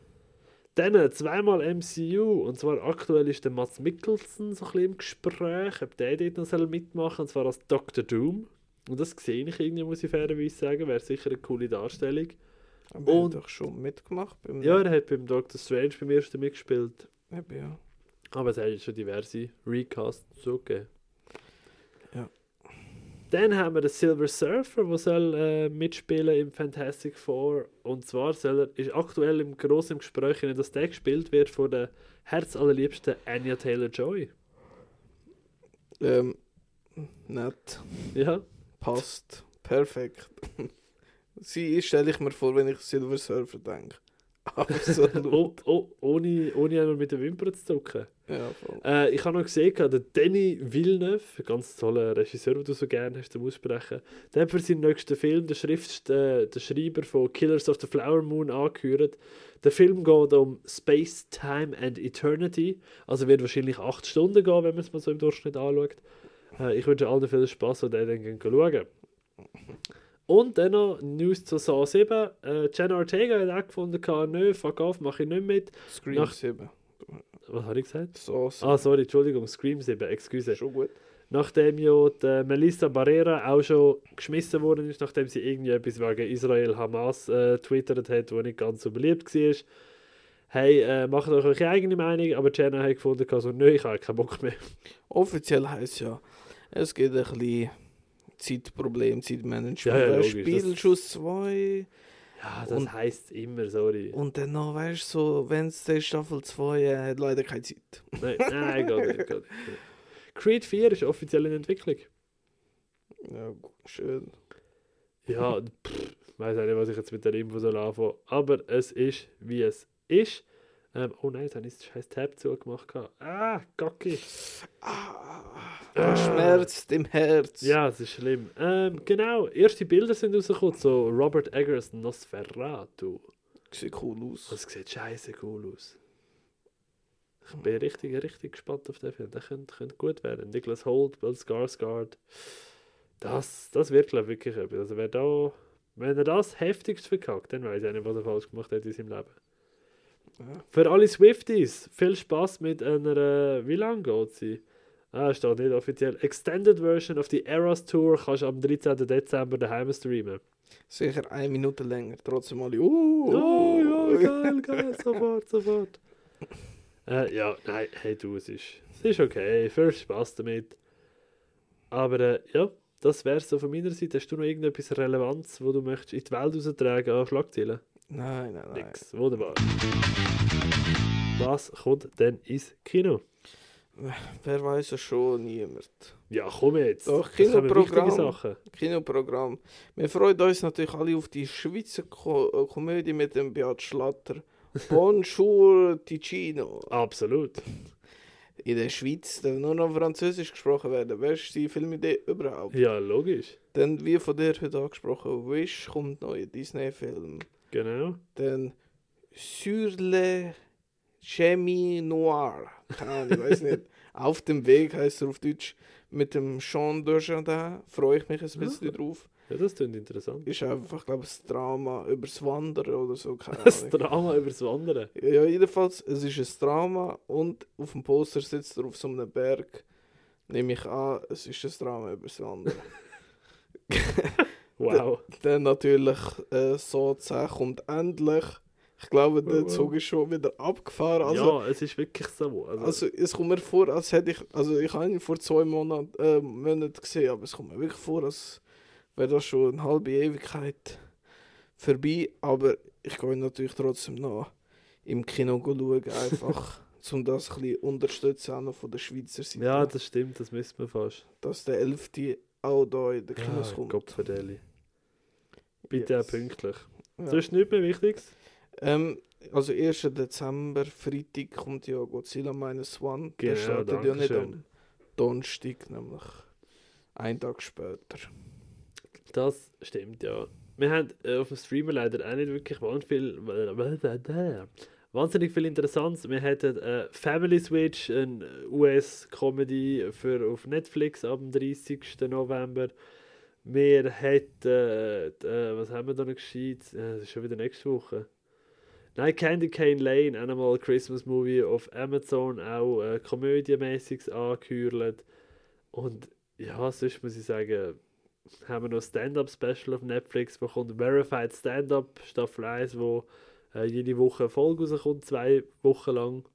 Dann äh, zweimal MCU, und zwar aktuell ist der Mats Mikkelsen so ein bisschen im Gespräch, ob der dort noch soll mitmachen soll, und zwar als Dr. Doom. Und das sehe ich irgendwie, muss ich fairerweise sagen, wäre sicher eine coole Darstellung. Aber er Und- hat doch schon mitgemacht beim Ja, er hat beim Doctor Strange beim ersten mitgespielt, Eben, ja. aber es hat schon diverse Recasts zugegeben. Dann haben wir den Silver Surfer, der soll äh, mitspielen im Fantastic Four. Und zwar soll er, ist aktuell im grossen Gespräch, dass der gespielt wird von der herzallerliebsten Anya Taylor-Joy. Ähm, nett. Ja, Passt. Perfekt. Sie stelle ich mir vor, wenn ich Silver Surfer denke. Absolut. oh, oh, ohne, ohne einmal mit den Wimpern zu zucken. ja, voll. Äh, ich habe noch gesehen, der Danny Villeneuve, ein ganz toller Regisseur, den du so gerne hast zum Aussprechen, der hat für seinen nächsten Film den, Schrift, äh, den Schreiber von Killers of the Flower Moon angehört. Der Film geht um Space, Time and Eternity, also wird wahrscheinlich acht Stunden gehen, wenn man es mal so im Durchschnitt anschaut. Äh, ich wünsche allen viel Spaß und den dann schauen. Und dann noch News zu Saw 7. Äh, Jenna Ortega hat auch gefunden, kann, nö, fuck off, mache ich nicht mit. Scream Nach- 7. Was habe ich gesagt? So, so. Ah, sorry, Entschuldigung, Scream 7, excuse. Schon gut. Nachdem ja die Melissa Barrera auch schon geschmissen worden ist, nachdem sie irgendwie etwas wegen Israel-Hamas äh, twittert hat, wo nicht ganz so beliebt war. Hey, äh, macht euch eure eigene Meinung, aber Jenna hat gefunden, also, nö, ich habe keinen Bock mehr. Offiziell heisst ja, es gibt ein bisschen Zeitproblem, Zeitmanagement. Ja, ja, logisch, Spielschuss 2 Ja, das Und- heisst immer, sorry. und dann noch, weißt du, so, Wednesday Staffel 2 äh, hat leider keine Zeit. Nein, nein, geht nicht, geht nicht. Creed 4 ist offiziell in Entwicklung. Ja, schön. Ja, pff, weiß auch nicht, was ich jetzt mit der Info soll anfangen. Aber es ist, wie es ist. Ähm, oh nein, jetzt habe ich das scheiß Tab zugemacht. Ah, Gocki. Ah, der Schmerz im Herz. Ja, es ist schlimm. Ähm, genau, erste Bilder sind rausgekommen. So Robert Eggers Nosferatu. Sieht cool aus. Das sieht scheiße cool aus. Ich bin richtig, richtig gespannt auf den Film. Der könnte, könnte gut werden. Nicholas Holt, Bill Skarsgård. Das, das wird, glaube ich, wirklich etwas. Also wer da, wenn er das heftigst verkackt, dann weiß ich nicht, was er falsch gemacht hat in seinem Leben. Für alle Swifties, viel Spaß mit einer, wie lange geht sie? Ah, steht nicht offiziell. Extended Version of the Eras Tour kannst du am 13. Dezember daheim streamen. Sicher eine Minute länger. Trotzdem alle. Uh, Oh ja, geil, geil, sofort, sofort. Äh, ja, nein, hey du, es ist, es ist okay, viel Spaß damit. Aber äh, ja, das wäre so von meiner Seite. Hast du noch irgendetwas Relevanz, wo du möchtest in die Welt raustragen an Schlagzeilen? Nein, nein, nein. Nix, wunderbar. Was kommt denn ins Kino? Wer weiß es schon? Niemand. Ja, komm jetzt. Doch, Kinoprogramm. Kinoprogramm. Wir freuen uns natürlich alle auf die Schweizer Ko äh, Komödie mit dem Beat Schlatter. Bonjour Ticino. Absolut. In der Schweiz darf nur noch Französisch gesprochen werden. Beste Filmidee überhaupt. Ja, logisch. Dann, wie von dir heute angesprochen, Wish kommt neuer Disney-Film. Genau. Dann Sur le Chemin Noir. Keine Ahnung, ich weiß nicht. Auf dem Weg heißt er auf Deutsch. Mit dem Jean Dujardin freue ich mich ein bisschen drauf. Ja, das klingt interessant. Ist einfach, glaube ich, ein Drama übers Wandern oder so. Keine Das Ahnung. Drama übers Wandern. Ja, jedenfalls, es ist ein Drama und auf dem Poster sitzt er auf so einem Berg. Nehme ich an, es ist ein Drama übers Wandern. Wow. Dann natürlich äh, so 10 kommt endlich Ich glaube, der Zug ist schon wieder abgefahren. Also, ja, es ist wirklich so. Also, also es kommt mir vor, als hätte ich, also ich habe ihn vor zwei Monaten, äh, Monaten gesehen, aber es kommt mir wirklich vor, als wäre das schon eine halbe Ewigkeit vorbei. Aber ich gehe natürlich trotzdem noch im Kino schauen, einfach, um das ein bisschen unterstützen, auch noch von der Schweizer Seite. ja, das stimmt, das müssen wir fast. Dass der 11. auch da in den Kinos Ja, kommt. Gott. Bitte Yes. auch pünktlich. Ja. Sonst nichts mehr Wichtiges? Ähm, also 1. Dezember, Freitag kommt ja Godzilla Minus One. Der Genau, startet ja nicht am Donnerstag, nämlich einen Tag später. Das stimmt, ja. Wir haben äh, auf dem Streamer leider auch nicht wirklich wahnsinnig viel, wahnsinnig viel Interessantes. Wir hatten äh, Family Switch, eine US-Comedy für auf Netflix ab dem 30. November. Wir hätten, äh, was haben wir da noch gescheit? Äh, das ist schon wieder nächste Woche. Nein, Candy Cane Lane, Animal Christmas Movie auf Amazon, auch äh, komödiemäßiges angehört. Und ja, sonst muss ich sagen, haben wir noch Stand-Up-Special auf Netflix, wo kommt Verified Stand-Up Staffel 1, wo äh, jede Woche eine Folge rauskommt, zwei Wochen lang.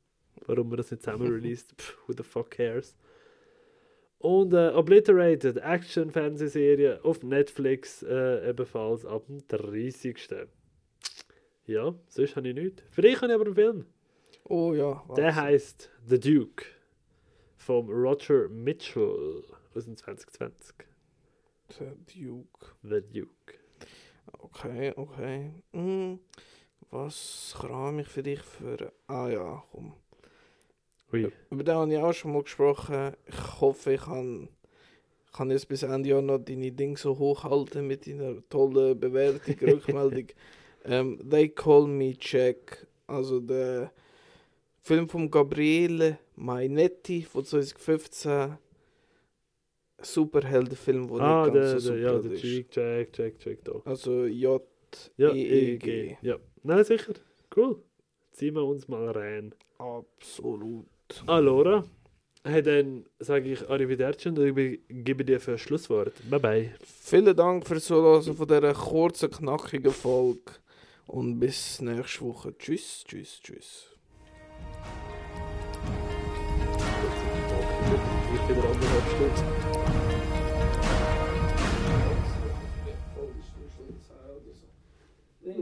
Warum man das nicht zusammen released, pff, who the fuck cares. Und äh, Obliterated, Action-Fernsehserie auf Netflix, äh, ebenfalls ab dem 30. Ja, sonst habe ich nichts. Für dich habe ich aber einen Film. Oh ja, Der Wahnsinn. heißt The Duke vom Roger Mitchell aus dem 2020. Der Duke. The Duke. Okay, okay. Hm, was kram ich für dich für... Ah ja, komm. Ui. Über den habe ich auch schon mal gesprochen. Ich hoffe, ich kann, kann jetzt bis Ende Jahr noch deine Dinge so hochhalten mit deiner tollen Bewertung, Rückmeldung. ähm, They Call Me Jack. Also der Film von Gabriele Mainetti von 2015. Superheldenfilm, der Ah, nicht der, ganz so der, ja, super der ist. Jack, Jack, Jack, Jack da. Also J Ja, E, E, G. EEG. Ja, nein, sicher. Cool. Ziehen wir uns mal rein. Absolut. Allora, hey, dann sage ich Arrivederci und ich gebe dir für ein Schlusswort. Bye bye. Vielen Dank fürs Zuhören von dieser kurzen, knackigen Folge. Und bis nächste Woche. Tschüss, tschüss, tschüss. Ich wieder anderthalb Stunden.